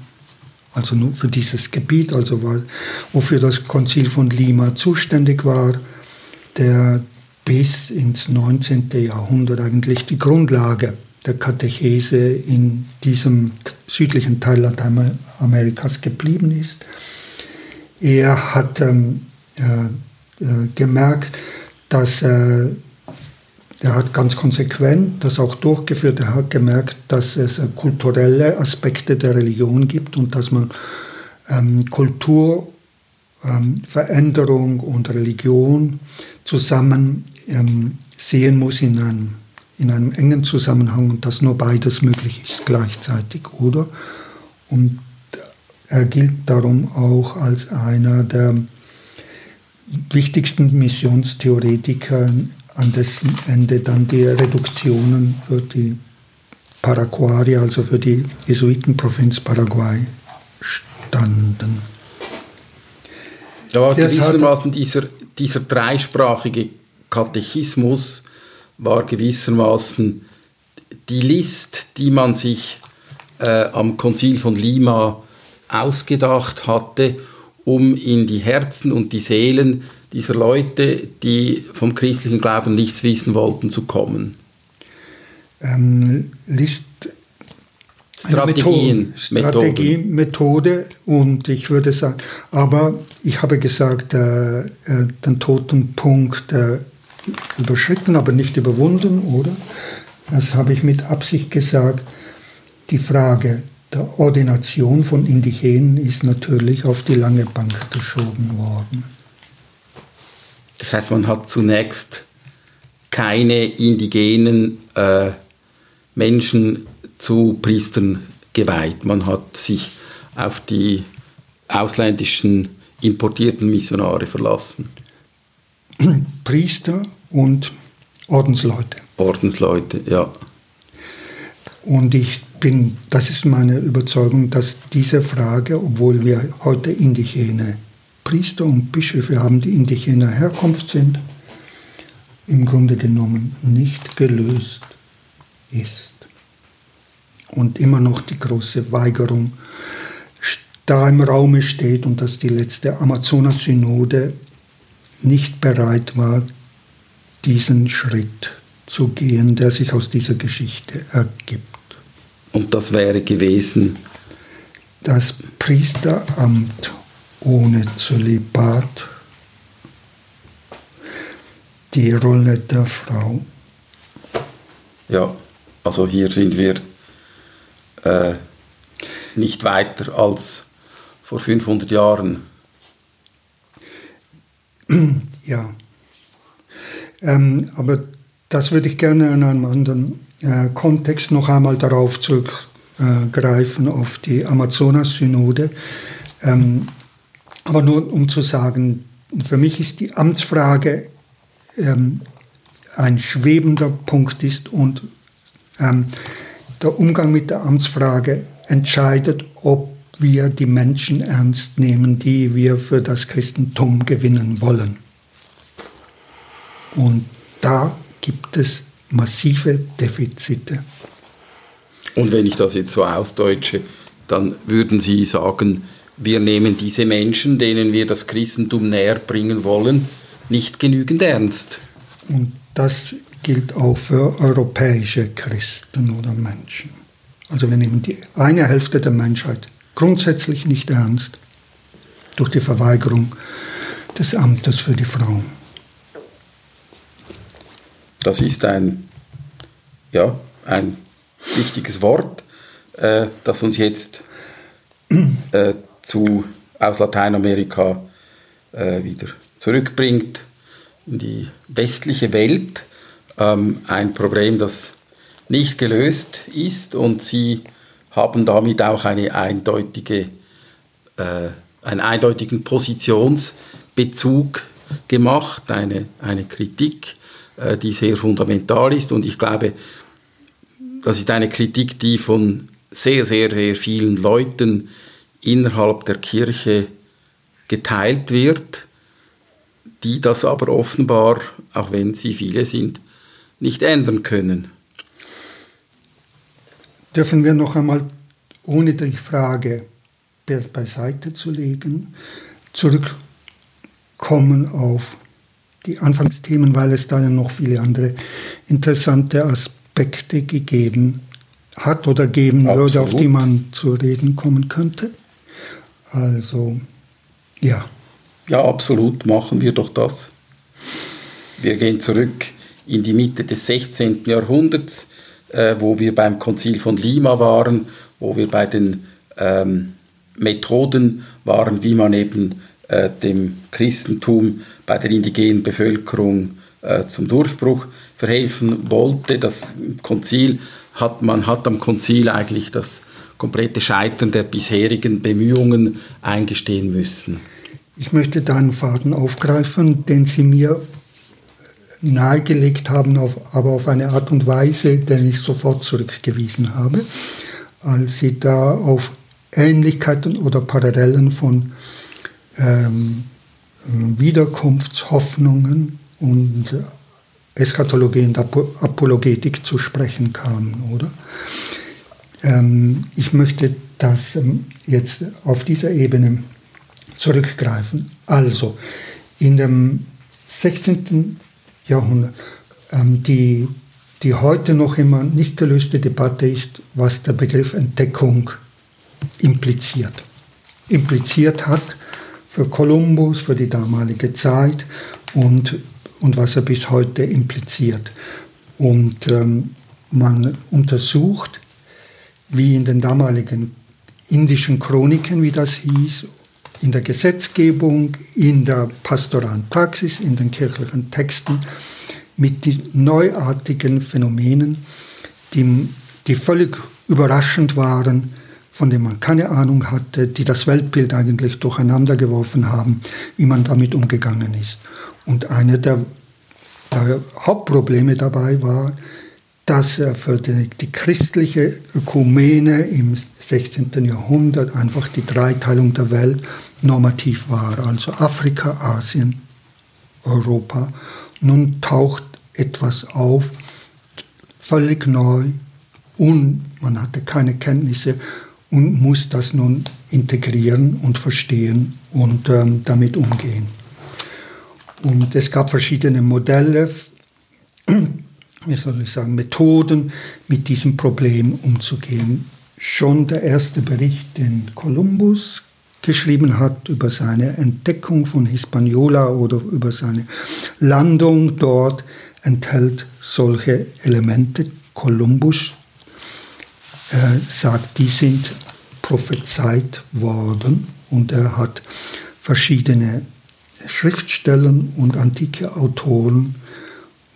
also nur für dieses Gebiet, also war, wofür das Konzil von Lima zuständig war, der bis ins 19. Jahrhundert eigentlich die Grundlage der Katechese in diesem südlichen Teil Lateinamerikas geblieben ist. Er hat ähm, äh, äh, gemerkt, dass äh, er hat ganz konsequent das auch durchgeführt. Er hat gemerkt, dass es äh, kulturelle Aspekte der Religion gibt und dass man ähm, Kultur, ähm, Veränderung und Religion zusammen ähm, sehen muss in einem, in einem engen Zusammenhang und dass nur beides möglich ist gleichzeitig, oder? Und er gilt darum auch als einer der wichtigsten Missionstheoretiker an dessen Ende dann die Reduktionen für die Paraguay, also für die Jesuitenprovinz Paraguay, standen. Ja, gewissermaßen dieser, dieser dreisprachige Katechismus war gewissermaßen die List, die man sich äh, am Konzil von Lima ausgedacht hatte, um in die Herzen und die Seelen dieser Leute, die vom christlichen Glauben nichts wissen wollten, zu kommen. ähm, List Strategien, Strategie, Methode und ich würde sagen, aber ich habe gesagt, äh, äh, den toten Punkt äh, überschritten, aber nicht überwunden, oder? Das habe ich mit Absicht gesagt. Die Frage der Ordination von Indigenen ist natürlich auf die lange Bank geschoben worden. Das heißt, man hat zunächst keine indigenen äh, Menschen zu Priestern geweiht. Man hat sich auf die ausländischen importierten Missionare verlassen. [CLEARS THROAT] Priester und Ordensleute. Ordensleute, ja. Und ich bin, das ist meine Überzeugung, dass diese Frage, obwohl wir heute indigene Priester und Bischöfe haben, die indigener Herkunft sind, im Grunde genommen nicht gelöst ist. Und immer noch die große Weigerung da im Raume steht und dass die letzte Amazonas-Synode nicht bereit war, diesen Schritt zu gehen, der sich aus dieser Geschichte ergibt. Und das wäre gewesen? Das Priesteramt ohne Zölibat, die Rolle der Frau. Ja, also hier sind wir äh, nicht weiter als vor 500 Jahren. [CLEARS THROAT] Ja, ähm, aber das würde ich gerne in einem anderen äh, Kontext noch einmal darauf zurückgreifen, auf die Amazonas-Synode. Ähm, aber nur um zu sagen, für mich ist die Amtsfrage ähm, ein schwebender Punkt ist und ähm, der Umgang mit der Amtsfrage entscheidet, ob wir die Menschen ernst nehmen, die wir für das Christentum gewinnen wollen. Und da gibt es massive Defizite. Und wenn ich das jetzt so ausdeutsche, dann würden Sie sagen, wir nehmen diese Menschen, denen wir das Christentum näher bringen wollen, nicht genügend ernst. Und das gilt auch für europäische Christen oder Menschen. Also wir nehmen die eine Hälfte der Menschheit grundsätzlich nicht ernst durch die Verweigerung des Amtes für die Frauen. Das ist ein, ja, ein wichtiges Wort, äh, das uns jetzt äh, zu, aus Lateinamerika äh, wieder zurückbringt in die westliche Welt. Ähm, ein Problem, das nicht gelöst ist und sie haben damit auch eine eindeutige, äh, einen eindeutigen Positionsbezug gemacht, eine, eine Kritik, äh, die sehr fundamental ist und ich glaube, das ist eine Kritik, die von sehr, sehr, sehr vielen Leuten innerhalb der Kirche geteilt wird, die das aber offenbar, auch wenn sie viele sind, nicht ändern können dürfen wir noch einmal, ohne die Frage beiseite zu legen, zurückkommen auf die Anfangsthemen, weil es da ja noch viele andere interessante Aspekte gegeben hat oder geben Absolut. würde, auf die man zu reden kommen könnte. Also, ja. Ja, absolut, machen wir doch das. Wir gehen zurück in die Mitte des 16. Jahrhunderts äh, wo wir beim Konzil von Lima waren, wo wir bei den ähm, Methoden waren, wie man eben äh, dem Christentum bei der indigenen Bevölkerung äh, zum Durchbruch verhelfen wollte. Das Konzil hat, man hat am Konzil eigentlich das komplette Scheitern der bisherigen Bemühungen eingestehen müssen. Ich möchte da einen Faden aufgreifen, den Sie mir nahegelegt haben, aber auf eine Art und Weise, den ich sofort zurückgewiesen habe, als sie da auf Ähnlichkeiten oder Parallelen von ähm, Wiederkunftshoffnungen und Eschatologie und Apologetik zu sprechen kamen, oder? Ähm, ich möchte das ähm, jetzt auf dieser Ebene zurückgreifen. Also, in dem 16. Jahrhundert. Ähm, die die heute noch immer nicht gelöste Debatte ist, was der Begriff Entdeckung impliziert. Impliziert hat für Kolumbus, für die damalige Zeit und, und was er bis heute impliziert. Und ähm, man untersucht, wie in den damaligen indischen Chroniken, wie das hieß, in der Gesetzgebung, in der pastoralen Praxis, in den kirchlichen Texten, mit den neuartigen Phänomenen, die, die völlig überraschend waren, von denen man keine Ahnung hatte, die das Weltbild eigentlich durcheinander geworfen haben, wie man damit umgegangen ist. Und eine der, der Hauptprobleme dabei war, dass er für die, die, christliche Ökumene im 16. Jahrhundert einfach die Dreiteilung der Welt normativ war, also Afrika, Asien, Europa. Nun taucht etwas auf, völlig neu, und man hatte keine Kenntnisse und muss das nun integrieren und verstehen und ähm, damit umgehen. Und es gab verschiedene Modelle, wie soll ich sagen, Methoden, mit diesem Problem umzugehen. Schon der erste Bericht, den Kolumbus geschrieben hat über seine Entdeckung von Hispaniola oder über seine Landung dort, enthält solche Elemente. Kolumbus äh, sagt, die sind prophezeit worden und er hat verschiedene Schriftstellen und antike Autoren,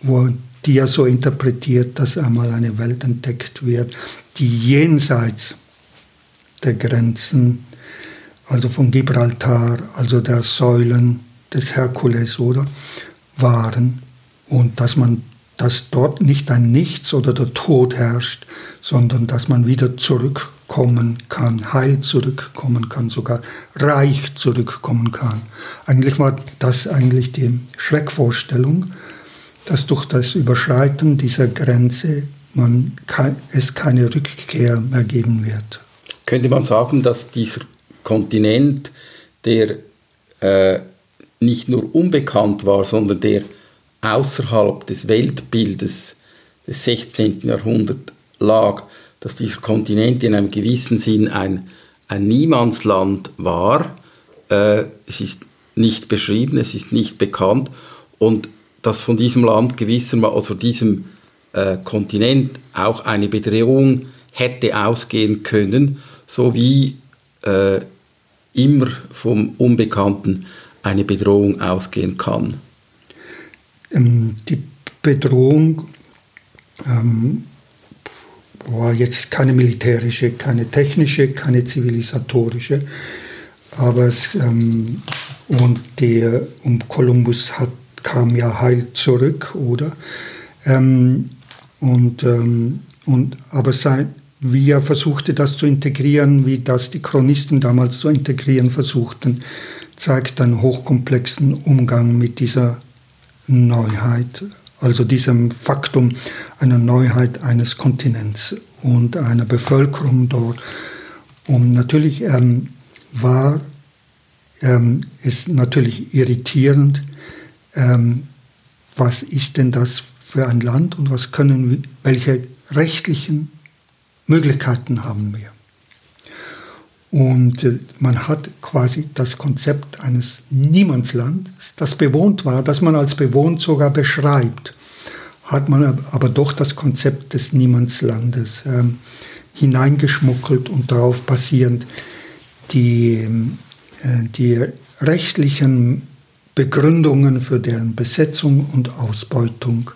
wo die er so interpretiert, dass einmal eine Welt entdeckt wird, die jenseits der Grenzen, also von Gibraltar, also der Säulen des Herkules, oder, waren und dass man, dass dort nicht ein Nichts oder der Tod herrscht, sondern dass man wieder zurückkommen kann, heil zurückkommen kann, sogar reich zurückkommen kann. Eigentlich war das eigentlich die Schreckvorstellung, dass durch das Überschreiten dieser Grenze man es keine Rückkehr mehr geben wird. Könnte man sagen, dass dieser Kontinent, der äh, nicht nur unbekannt war, sondern der außerhalb des Weltbildes des 16. Jahrhunderts lag, dass dieser Kontinent in einem gewissen Sinn ein, ein Niemandsland war. Äh, es ist nicht beschrieben, es ist nicht bekannt und dass von diesem Land gewissermaßen, also diesem äh, Kontinent auch eine Bedrohung hätte ausgehen können, so wie äh, immer vom Unbekannten eine Bedrohung ausgehen kann. Ähm, die Bedrohung ähm, war jetzt keine militärische, keine technische, keine zivilisatorische, aber es, ähm, und der um Kolumbus hat kam ja heil zurück, oder? Ähm, und, ähm, und, aber sein, wie er versuchte, das zu integrieren, wie das die Chronisten damals zu integrieren versuchten, zeigt einen hochkomplexen Umgang mit dieser Neuheit, also diesem Faktum einer Neuheit eines Kontinents und einer Bevölkerung dort. Und natürlich ähm, war ähm, es natürlich irritierend, ähm, was ist denn das für ein Land und was können wir, welche rechtlichen Möglichkeiten haben wir. Und äh, man hat quasi das Konzept eines Niemandslandes, das bewohnt war, das man als bewohnt sogar beschreibt, hat man aber doch das Konzept des Niemandslandes ähm, hineingeschmuggelt und darauf basierend die, äh, die rechtlichen Begründungen für deren Besetzung und Ausbeutung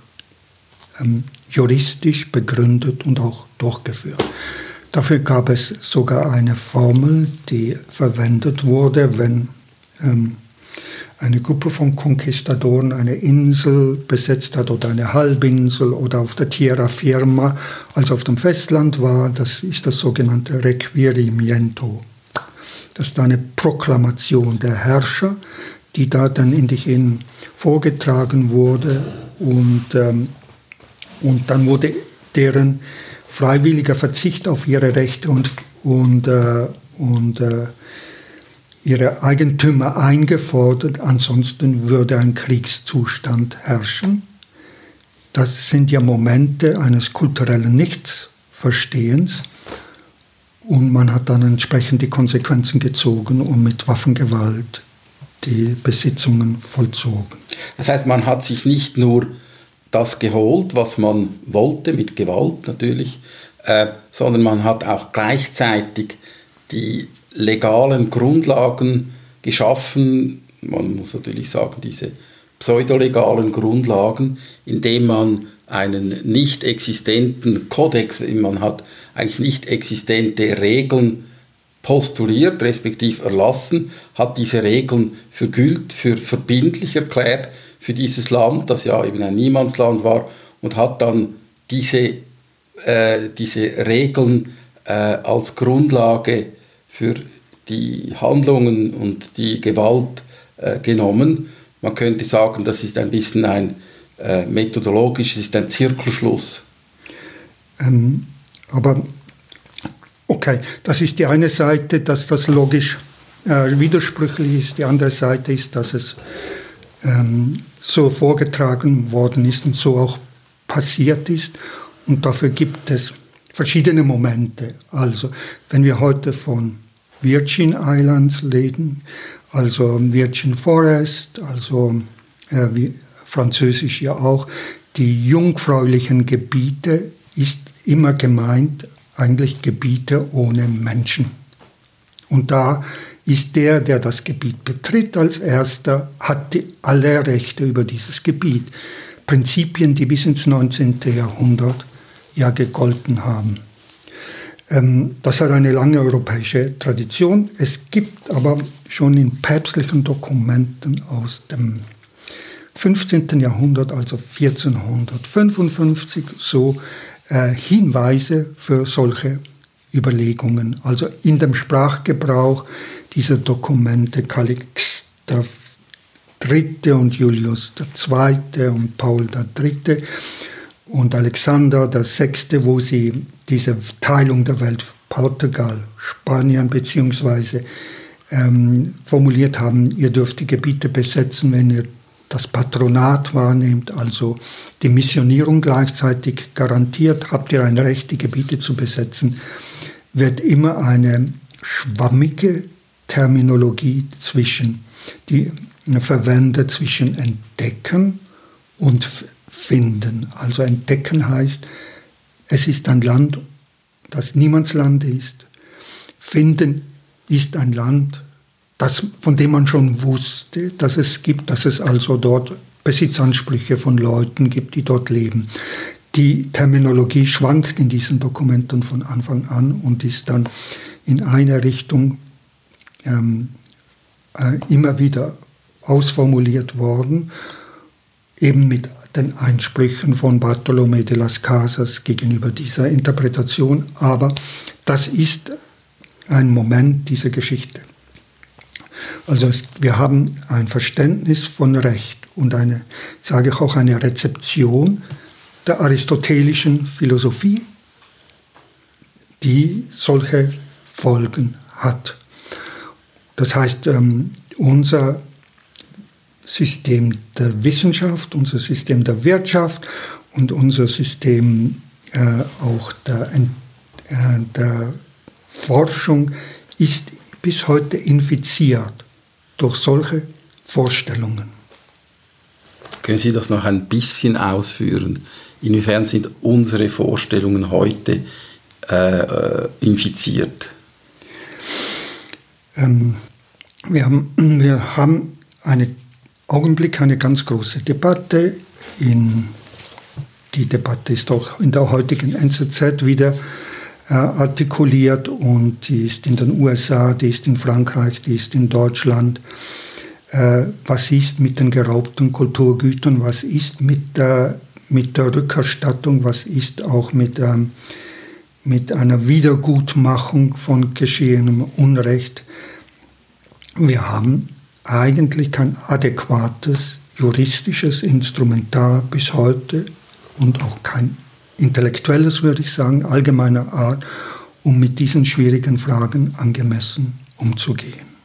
ähm, juristisch begründet und auch durchgeführt. Dafür gab es sogar eine Formel, die verwendet wurde, wenn ähm, eine Gruppe von Konquistadoren eine Insel besetzt hat oder eine Halbinsel oder auf der Tierra Firma, also auf dem Festland war. Das ist das sogenannte Requirimiento. Das ist eine Proklamation der Herrscher, die da dann in dich in vorgetragen wurde und, ähm, und dann wurde deren freiwilliger Verzicht auf ihre Rechte und, und, äh, und äh, ihre Eigentümer eingefordert, ansonsten würde ein Kriegszustand herrschen. das sind ja Momente eines kulturellen Nichtsverstehens. Und man hat dann entsprechend die Konsequenzen gezogen und mit Waffengewalt die Besitzungen vollzogen. Das heißt, man hat sich nicht nur das geholt, was man wollte, mit Gewalt natürlich, äh, sondern man hat auch gleichzeitig die legalen Grundlagen geschaffen, man muss natürlich sagen, diese pseudolegalen Grundlagen, indem man einen nicht existenten Kodex, man hat eigentlich nicht existente Regeln postuliert, respektive erlassen, hat diese Regeln für gült, für verbindlich erklärt für dieses Land, das ja eben ein Niemandsland war, und hat dann diese, äh, diese Regeln äh, als Grundlage für die Handlungen und die Gewalt äh, genommen. Man könnte sagen, das ist ein bisschen ein äh, methodologisch, ist ein Zirkelschluss. Ähm, aber okay, das ist die eine Seite, dass das logisch äh, widersprüchlich ist. Die andere Seite ist, dass es ähm, so vorgetragen worden ist und so auch passiert ist. Und dafür gibt es verschiedene Momente. Also, wenn wir heute von Virgin Islands reden, also Virgin Forest, also äh, wie französisch ja auch, die jungfräulichen Gebiete ist immer gemeint, eigentlich Gebiete ohne Menschen. Und da ist der, der das Gebiet betritt als erster, hat alle Rechte über dieses Gebiet. Prinzipien, die bis ins 19. Jahrhundert ja gegolten haben. Ähm, das hat eine lange europäische Tradition. Es gibt aber schon in päpstlichen Dokumenten aus dem 15. Jahrhundert, also 1455, so äh, Hinweise für solche Überlegungen. Also in dem Sprachgebrauch dieser Dokumente Calix III. und Julius II. und Paul III. und Alexander VI., wo sie diese Teilung der Welt, Portugal, Spanien beziehungsweise ähm, formuliert haben, ihr dürft die Gebiete besetzen, wenn ihr das Patronat wahrnehmt, also die Missionierung gleichzeitig garantiert, habt ihr ein Recht, die Gebiete zu besetzen, wird immer eine schwammige Terminologie zwischen, die verwendet zwischen entdecken und finden. Also entdecken heißt, es ist ein Land, das Niemandsland ist. Finden ist ein Land, das, von dem man schon wusste, dass es gibt, dass es also dort Besitzansprüche von Leuten gibt, die dort leben. Die Terminologie schwankt in diesen Dokumenten von Anfang an und ist dann in eine Richtung ähm, äh, immer wieder ausformuliert worden, eben mit den Einsprüchen von Bartolomé de las Casas gegenüber dieser Interpretation. Aber das ist ein Moment dieser Geschichte. Also es, wir haben ein Verständnis von Recht und eine, sage ich auch, eine Rezeption der aristotelischen Philosophie, die solche Folgen hat. Das heißt, ähm, unser System der Wissenschaft, unser System der Wirtschaft und unser System äh, auch der, äh, der Forschung ist bis heute infiziert durch solche Vorstellungen. Können Sie das noch ein bisschen ausführen? Inwiefern sind unsere Vorstellungen heute äh, äh infiziert? Ähm, wir, haben, wir haben einen Augenblick eine ganz große Debatte. In, die Debatte ist auch in der heutigen NZZ wieder artikuliert und die ist in den USA, die ist in Frankreich, die ist in Deutschland. Äh, was ist mit den geraubten Kulturgütern? Was ist mit der, mit der Rückerstattung? Was ist auch mit, ähm, mit einer Wiedergutmachung von geschehenem Unrecht? Wir haben eigentlich kein adäquates juristisches Instrumentar bis heute und auch kein intellektuelles, würde ich sagen, allgemeiner Art, um mit diesen schwierigen Fragen angemessen umzugehen.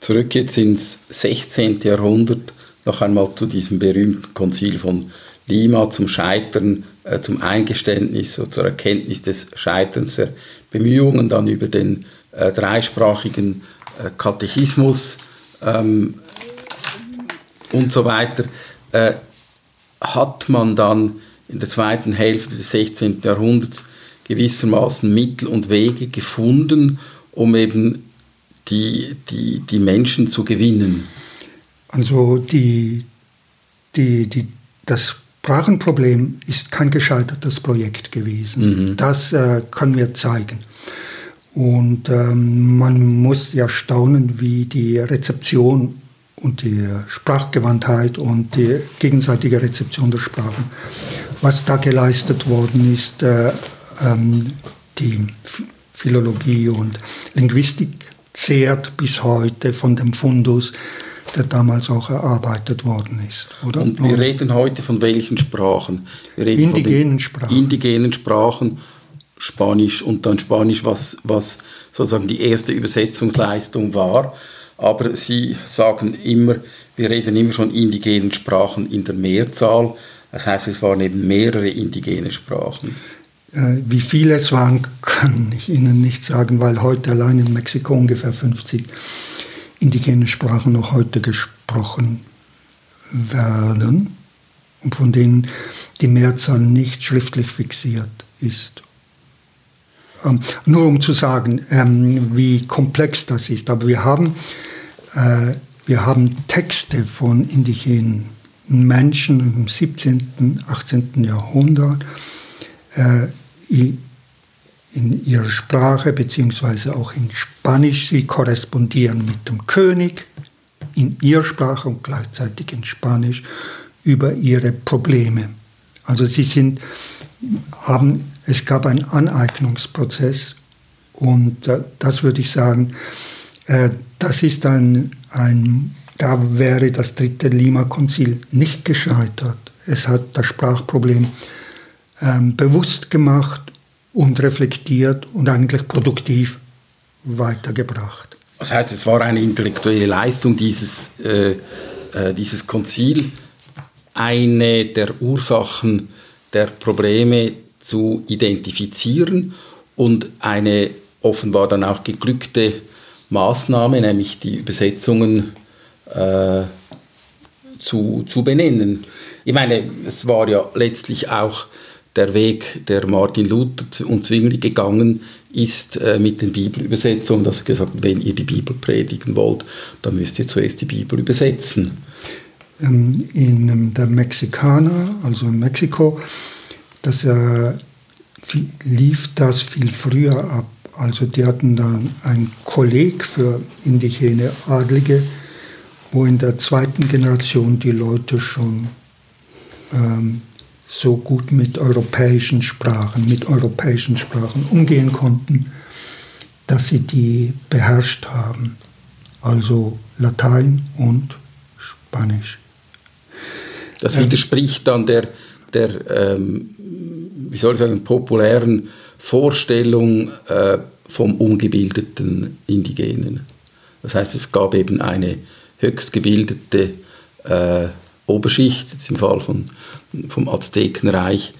Zurück jetzt ins 16. Jahrhundert, noch einmal zu diesem berühmten Konzil von Lima, zum Scheitern, äh, zum Eingeständnis oder zur Erkenntnis des Scheiterns der Bemühungen, dann über den äh, dreisprachigen äh, Katechismus ähm, und so weiter, äh, hat man dann in der zweiten Hälfte des 16. Jahrhunderts gewissermaßen Mittel und Wege gefunden, um eben die, die, die Menschen zu gewinnen. Also die, die, die, das Sprachenproblem ist kein gescheitertes Projekt gewesen. Mhm. Das äh, können wir zeigen. Und ähm, man muss ja staunen, wie die Rezeption und die Sprachgewandtheit und die gegenseitige Rezeption der Sprachen, was da geleistet worden ist, äh, ähm, die Philologie und Linguistik zehrt bis heute von dem Fundus, der damals auch erarbeitet worden ist. Oder? Und wir reden heute von welchen Sprachen? Wir reden indigenen Sprachen. Indigenen Sprachen, Spanisch und dann Spanisch, was, was sozusagen die erste Übersetzungsleistung war. Aber Sie sagen immer, wir reden immer von indigenen Sprachen in der Mehrzahl. Das heißt, es waren eben mehrere indigene Sprachen. Äh, wie viele es waren, [LAUGHS] kann ich Ihnen nicht sagen, weil heute allein in Mexiko ungefähr 50 indigene Sprachen noch heute gesprochen werden und von denen die Mehrzahl nicht schriftlich fixiert ist. Ähm, nur um zu sagen, ähm, wie komplex das ist. Aber wir haben, äh, wir haben Texte von indigenen Menschen im 17., 18. Jahrhundert, äh, in ihrer Sprache beziehungsweise auch in Spanisch. Sie korrespondieren mit dem König in ihrer Sprache und gleichzeitig in Spanisch über ihre Probleme. Also sie sind, haben, es gab einen Aneignungsprozess und äh, das würde ich sagen, äh, das ist ein, ein, da wäre das dritte Lima-Konzil nicht gescheitert. Es hat das Sprachproblem ähm, bewusst gemacht und reflektiert und eigentlich produktiv weitergebracht. Das heißt, es war eine intellektuelle Leistung dieses, äh, äh, dieses Konzil, eine der Ursachen der Probleme zu identifizieren und eine offenbar dann auch geglückte Maßnahme, nämlich die Übersetzungen äh, zu, zu benennen. Ich meine, es war ja letztlich auch der Weg, der Martin Luther und Zwingli gegangen ist äh, mit den Bibelübersetzungen, dass er gesagt hat, wenn ihr die Bibel predigen wollt, dann müsst ihr zuerst die Bibel übersetzen. Ähm, in ähm, der Mexikaner, also in Mexiko, das, äh, lief das viel früher ab. Also die hatten dann ein Kolleg für indigene Adlige, wo in der zweiten Generation die Leute schon ähm, so gut mit europäischen Sprachen, mit europäischen Sprachen umgehen konnten, dass sie die beherrscht haben. Also Latein und Spanisch. Das ähm, widerspricht dann der, der ähm, wie soll ich sagen, populären Vorstellung äh, vom ungebildeten Indigenen. Das heißt, es gab eben eine höchst gebildete äh, Oberschicht, jetzt im Fall von, vom Aztekenreich,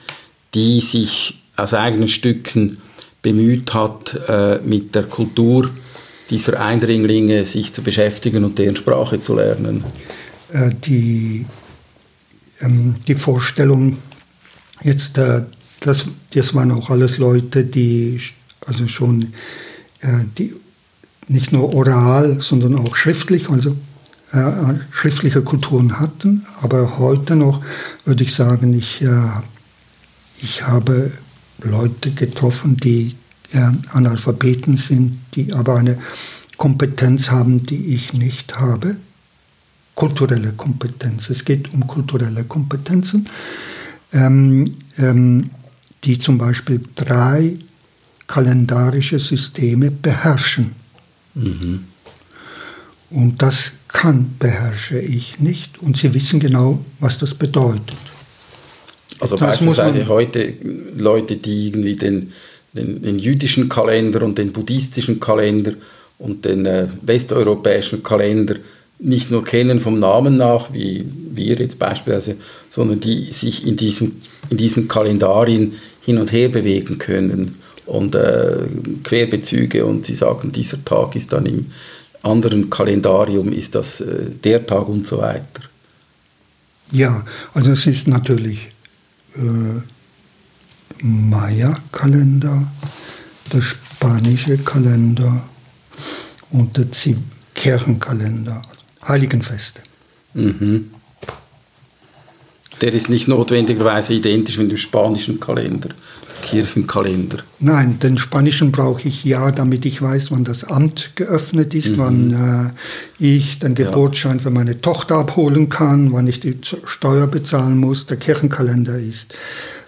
die sich aus eigenen Stücken bemüht hat, äh, mit der Kultur dieser Eindringlinge sich zu beschäftigen und deren Sprache zu lernen. Äh, die, ähm, die Vorstellung, jetzt, äh, das, das waren auch alles Leute, die also schon äh, die, nicht nur oral, sondern auch schriftlich, also äh, schriftliche Kulturen hatten. Aber heute noch würde ich sagen, ich, äh, ich habe Leute getroffen, die äh, Analphabeten sind, die aber eine Kompetenz haben, die ich nicht habe. Kulturelle Kompetenz. Es geht um kulturelle Kompetenzen, ähm, ähm, die zum Beispiel drei kalendarische Systeme beherrschen. Mhm. Und das kann, beherrsche ich nicht. Und sie wissen genau, was das bedeutet. Also das beispielsweise heute Leute, die irgendwie den, den, den, jüdischen Kalender und den buddhistischen Kalender und den äh, westeuropäischen Kalender nicht nur kennen vom Namen nach, wie wir jetzt beispielsweise, sondern die sich in, diesem, in diesen Kalendarien hin und her bewegen können und äh, Querbezüge und sie sagen, dieser Tag ist dann im anderen Kalendarium, ist das äh, der Tag und so weiter. Ja, also es ist natürlich äh, Maya-Kalender, der spanische Kalender und der Kirchenkalender, Heiligenfeste. Mhm. Der ist nicht notwendigerweise identisch mit dem spanischen Kalender, Kirchenkalender. Nein, den spanischen brauche ich ja, damit ich weiß, wann das Amt geöffnet ist, mhm. wann äh, ich den Geburtsschein ja. für meine Tochter abholen kann, wann ich die Steuer bezahlen muss. Der Kirchenkalender ist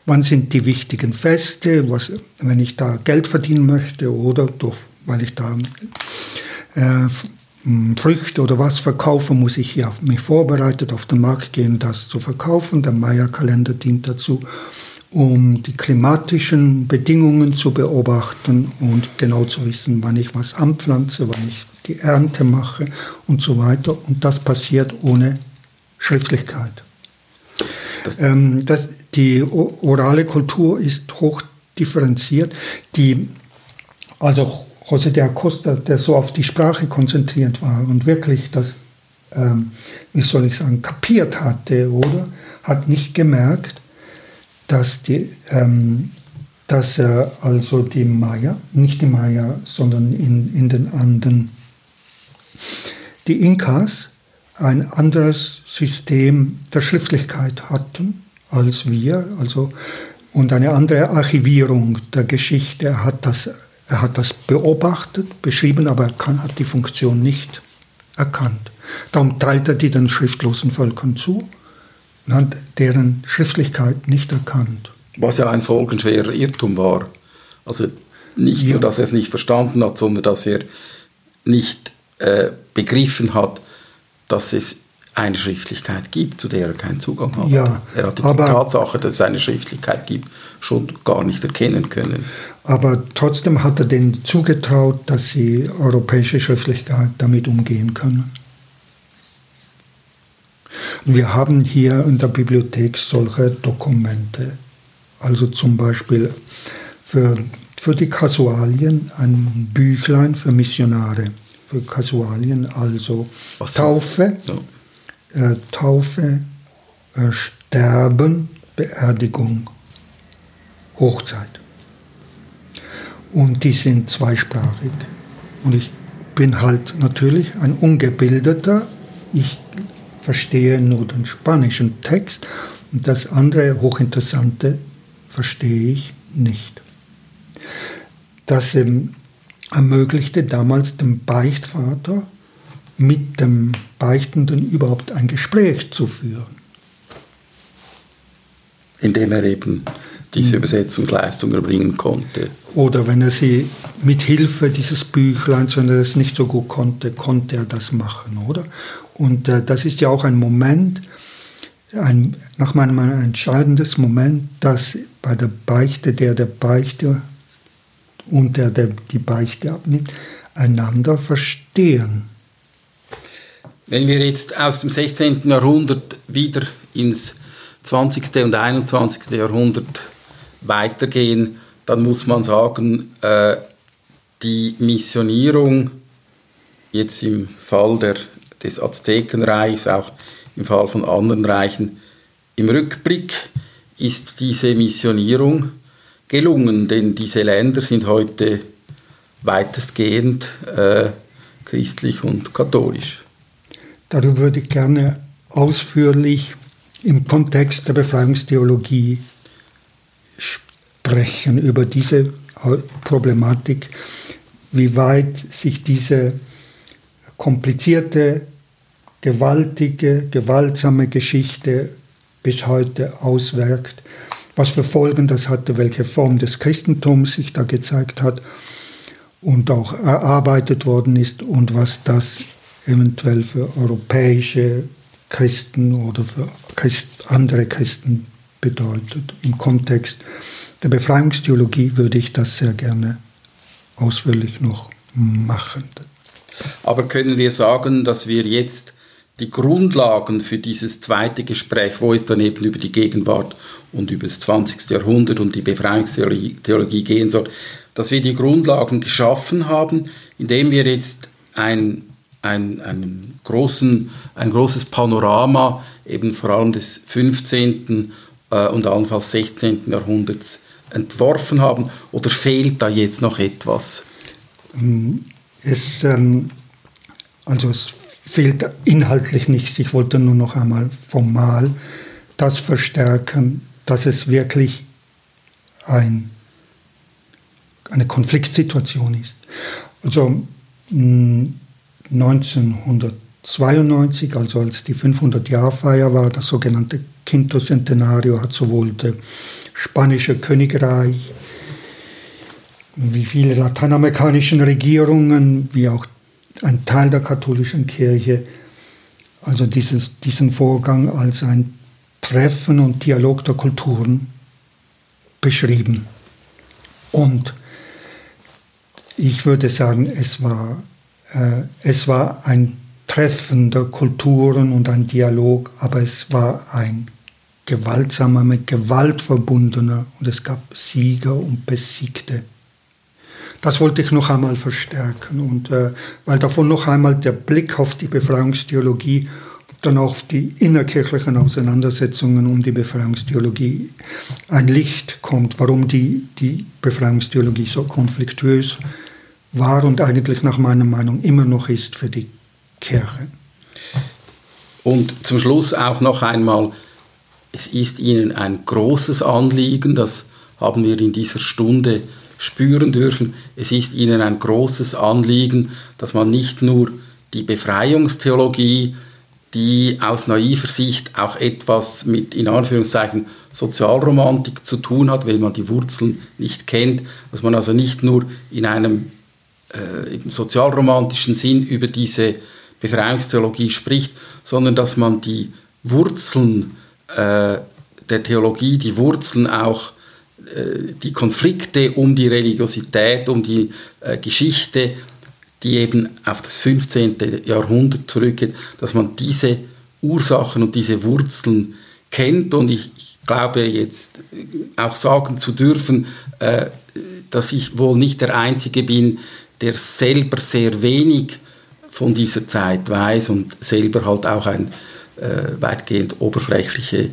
wann sind die wichtigen Feste, was, wenn ich da Geld verdienen möchte oder durch, weil ich da äh, Früchte oder was verkaufe, muss ich ja mich vorbereitet auf den Markt gehen, das zu verkaufen. Der Maya-Kalender dient dazu, um die klimatischen Bedingungen zu beobachten und genau zu wissen, wann ich was anpflanze, wann ich die Ernte mache und so weiter. Und das passiert ohne Schriftlichkeit. Das, ähm, das, die orale Kultur ist hoch differenziert. Die, also José de Acosta, der so auf die Sprache konzentriert war und wirklich das, ähm, wie soll ich sagen, kapiert hatte, oder? Hat nicht gemerkt, dass, die, ähm, dass er also die Maya, nicht die Maya, sondern in, in den Anden, die Inkas ein anderes System der Schriftlichkeit hatten als wir, also und eine andere Archivierung der Geschichte. Er hat das er hat das beobachtet, beschrieben, aber er kann, hat die Funktion nicht erkannt. Darum teilt er die den schriftlosen Völkern zu und hat deren Schriftlichkeit nicht erkannt. Was ja ein folgenschwerer Irrtum war. Also nicht ja. nur, dass er es nicht verstanden hat, sondern dass er nicht äh, begriffen hat, dass es eine Schriftlichkeit gibt, zu der er keinen Zugang hat. Ja, er hat die Tatsache, dass es eine Schriftlichkeit gibt, schon gar nicht erkennen können. Aber trotzdem hat er denen zugetraut, dass sie europäische Schriftlichkeit damit umgehen können. Wir haben hier in der Bibliothek solche Dokumente. Also zum Beispiel für, für die Kasualien ein Büchlein für Missionare. Für Kasualien, also Taufe, ja. äh, Taufe, äh, Sterben, Beerdigung, Hochzeit und die sind zweisprachig. Und ich bin halt natürlich ein Ungebildeter. Ich verstehe nur den spanischen Text und das andere Hochinteressante verstehe ich nicht. Das ähm, ermöglichte damals dem Beichtvater mit dem Beichtenden überhaupt ein Gespräch zu führen. Indem er eben diese Übersetzungsleistung erbringen konnte. Oder wenn er sie mit Hilfe dieses Büchleins, wenn er es nicht so gut konnte, konnte er das machen, oder? Und äh, das ist ja auch ein Moment, ein, nach meinem ein entscheidendes Moment, dass bei der Beichte der der Beichte und der, der die Beichte abnimmt, einander verstehen. Wenn wir jetzt aus dem 16. Jahrhundert wieder ins 20. und 21. Jahrhundert weitergehen, dann muss man sagen, äh, die Missionierung jetzt im Fall der, des Aztekenreichs, auch im Fall von anderen Reichen, im Rückblick ist diese Missionierung gelungen, denn diese Länder sind heute weitestgehend äh, christlich und katholisch. Darüber würde ich gerne ausführlich im Kontext der Befreiungstheologie sprechen über diese Problematik, wie weit sich diese komplizierte, gewaltige, gewaltsame Geschichte bis heute auswirkt, was für Folgen das hatte, welche Form des Christentums sich da gezeigt hat und auch erarbeitet worden ist und was das eventuell für europäische Christen oder für Christ, andere Christen bedeutet. Im Kontext der Befreiungstheologie würde ich das sehr gerne ausführlich noch machen. Aber können wir sagen, dass wir jetzt die Grundlagen für dieses zweite Gespräch, wo es dann eben über die Gegenwart und über das 20. Jahrhundert und die Befreiungstheologie gehen soll, dass wir die Grundlagen geschaffen haben, indem wir jetzt ein, ein, einen großen, ein großes Panorama eben vor allem des 15. Äh, und allenfalls 16. Jahrhunderts entworfen haben? Oder fehlt da jetzt noch etwas? Es, ähm, also es fehlt inhaltlich nichts. Ich wollte nur noch einmal formal das verstärken, dass es wirklich ein, eine Konfliktsituation ist. Also 1992, also als die 500-Jahr-Feier war, das sogenannte Quinto Centenario, hat sowohl das spanische Königreich wie viele lateinamerikanischen Regierungen, wie auch ein Teil der katholischen Kirche, also dieses, diesen Vorgang als ein Treffen und Dialog der Kulturen beschrieben. Und ich würde sagen, es war, äh, es war ein Treffen der Kulturen und ein Dialog, aber es war ein gewaltsamer, mit Gewalt verbundener und es gab Sieger und Besiegte. Das wollte ich noch einmal verstärken und äh, weil davon noch einmal der Blick auf die Befreiungstheologie dann auf die innerkirchlichen Auseinandersetzungen um die Befreiungstheologie ein Licht kommt, warum die, die Befreiungstheologie so konfliktuös war und eigentlich nach meiner Meinung immer noch ist für die Kirche. Und zum Schluss auch noch einmal, es ist Ihnen ein großes Anliegen, das haben wir in dieser Stunde spüren dürfen. Es ist Ihnen ein großes Anliegen, dass man nicht nur die Befreiungstheologie die aus naiver Sicht auch etwas mit, in Anführungszeichen, Sozialromantik zu tun hat, wenn man die Wurzeln nicht kennt, dass man also nicht nur in einem äh, sozialromantischen Sinn über diese Befreiungstheologie spricht, sondern dass man die Wurzeln äh, der Theologie, die Wurzeln auch, die Konflikte um die Religiosität, um die äh, Geschichte die eben auf das 15. Jahrhundert zurückgeht, dass man diese Ursachen und diese Wurzeln kennt und ich, ich glaube jetzt auch sagen zu dürfen, äh, dass ich wohl nicht der Einzige bin, der selber sehr wenig von dieser Zeit weiß und selber halt auch ein äh, weitgehend oberflächliche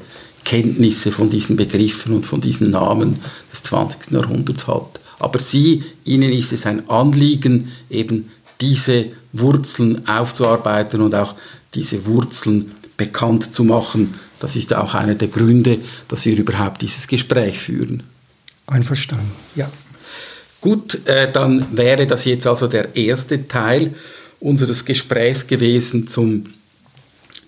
Kenntnisse von diesen Begriffen und von diesen Namen des 20. Jahrhunderts hat. Aber Sie, Ihnen ist es ein Anliegen, eben diese Wurzeln aufzuarbeiten und auch diese Wurzeln bekannt zu machen. Das ist auch einer der Gründe, dass wir überhaupt dieses Gespräch führen. Einverstanden, ja. Gut, äh, dann wäre das jetzt also der erste Teil unseres Gesprächs gewesen zum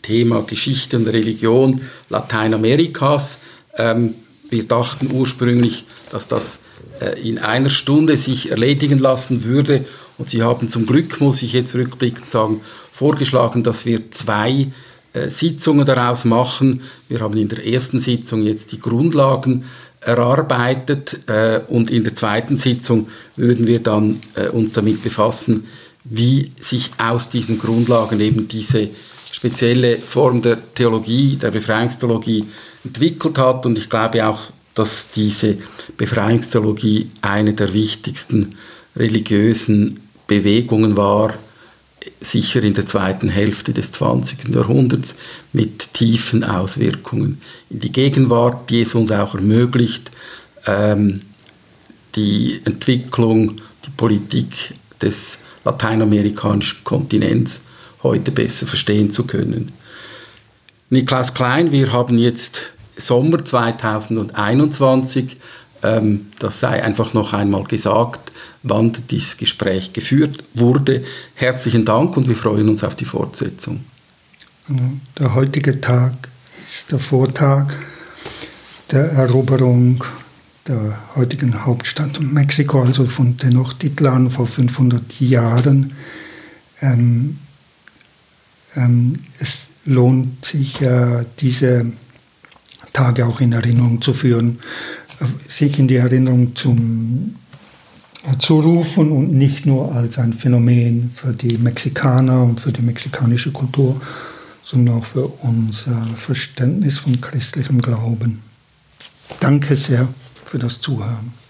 Thema Geschichte und Religion Lateinamerikas. Ähm, wir dachten ursprünglich, dass das äh, in einer Stunde sich erledigen lassen würde und Sie haben zum Glück, muss ich jetzt rückblickend sagen, vorgeschlagen, dass wir zwei äh, Sitzungen daraus machen. Wir haben in der ersten Sitzung jetzt die Grundlagen erarbeitet äh, und in der zweiten Sitzung würden wir dann äh, uns damit befassen, wie sich aus diesen Grundlagen eben diese spezielle Form der Theologie, der Befreiungstheologie entwickelt hat. Und ich glaube auch, dass diese Befreiungstheologie eine der wichtigsten religiösen Bewegungen war, sicher in der zweiten Hälfte des 20. Jahrhunderts mit tiefen Auswirkungen in die Gegenwart, die es uns auch ermöglicht, ähm, die Entwicklung, die Politik des lateinamerikanischen Kontinents heute besser verstehen zu können. Niklaus Klein, wir haben jetzt Sommer 2021, ähm, das sei einfach noch einmal gesagt, wann dieses Gespräch geführt wurde. Herzlichen Dank und wir freuen uns auf die Fortsetzung. Der heutige Tag ist der Vortag der Eroberung der heutigen Hauptstadt Mexiko, also von Tenochtitlan vor 500 Jahren. Ähm, es lohnt sich, äh, diese Tage auch in Erinnerung zu führen, sich in die Erinnerung zum zu rufen und nicht nur als ein Phänomen für die Mexikaner und für die mexikanische Kultur, sondern auch für unser Verständnis von christlichem Glauben. Danke sehr für das Zuhören.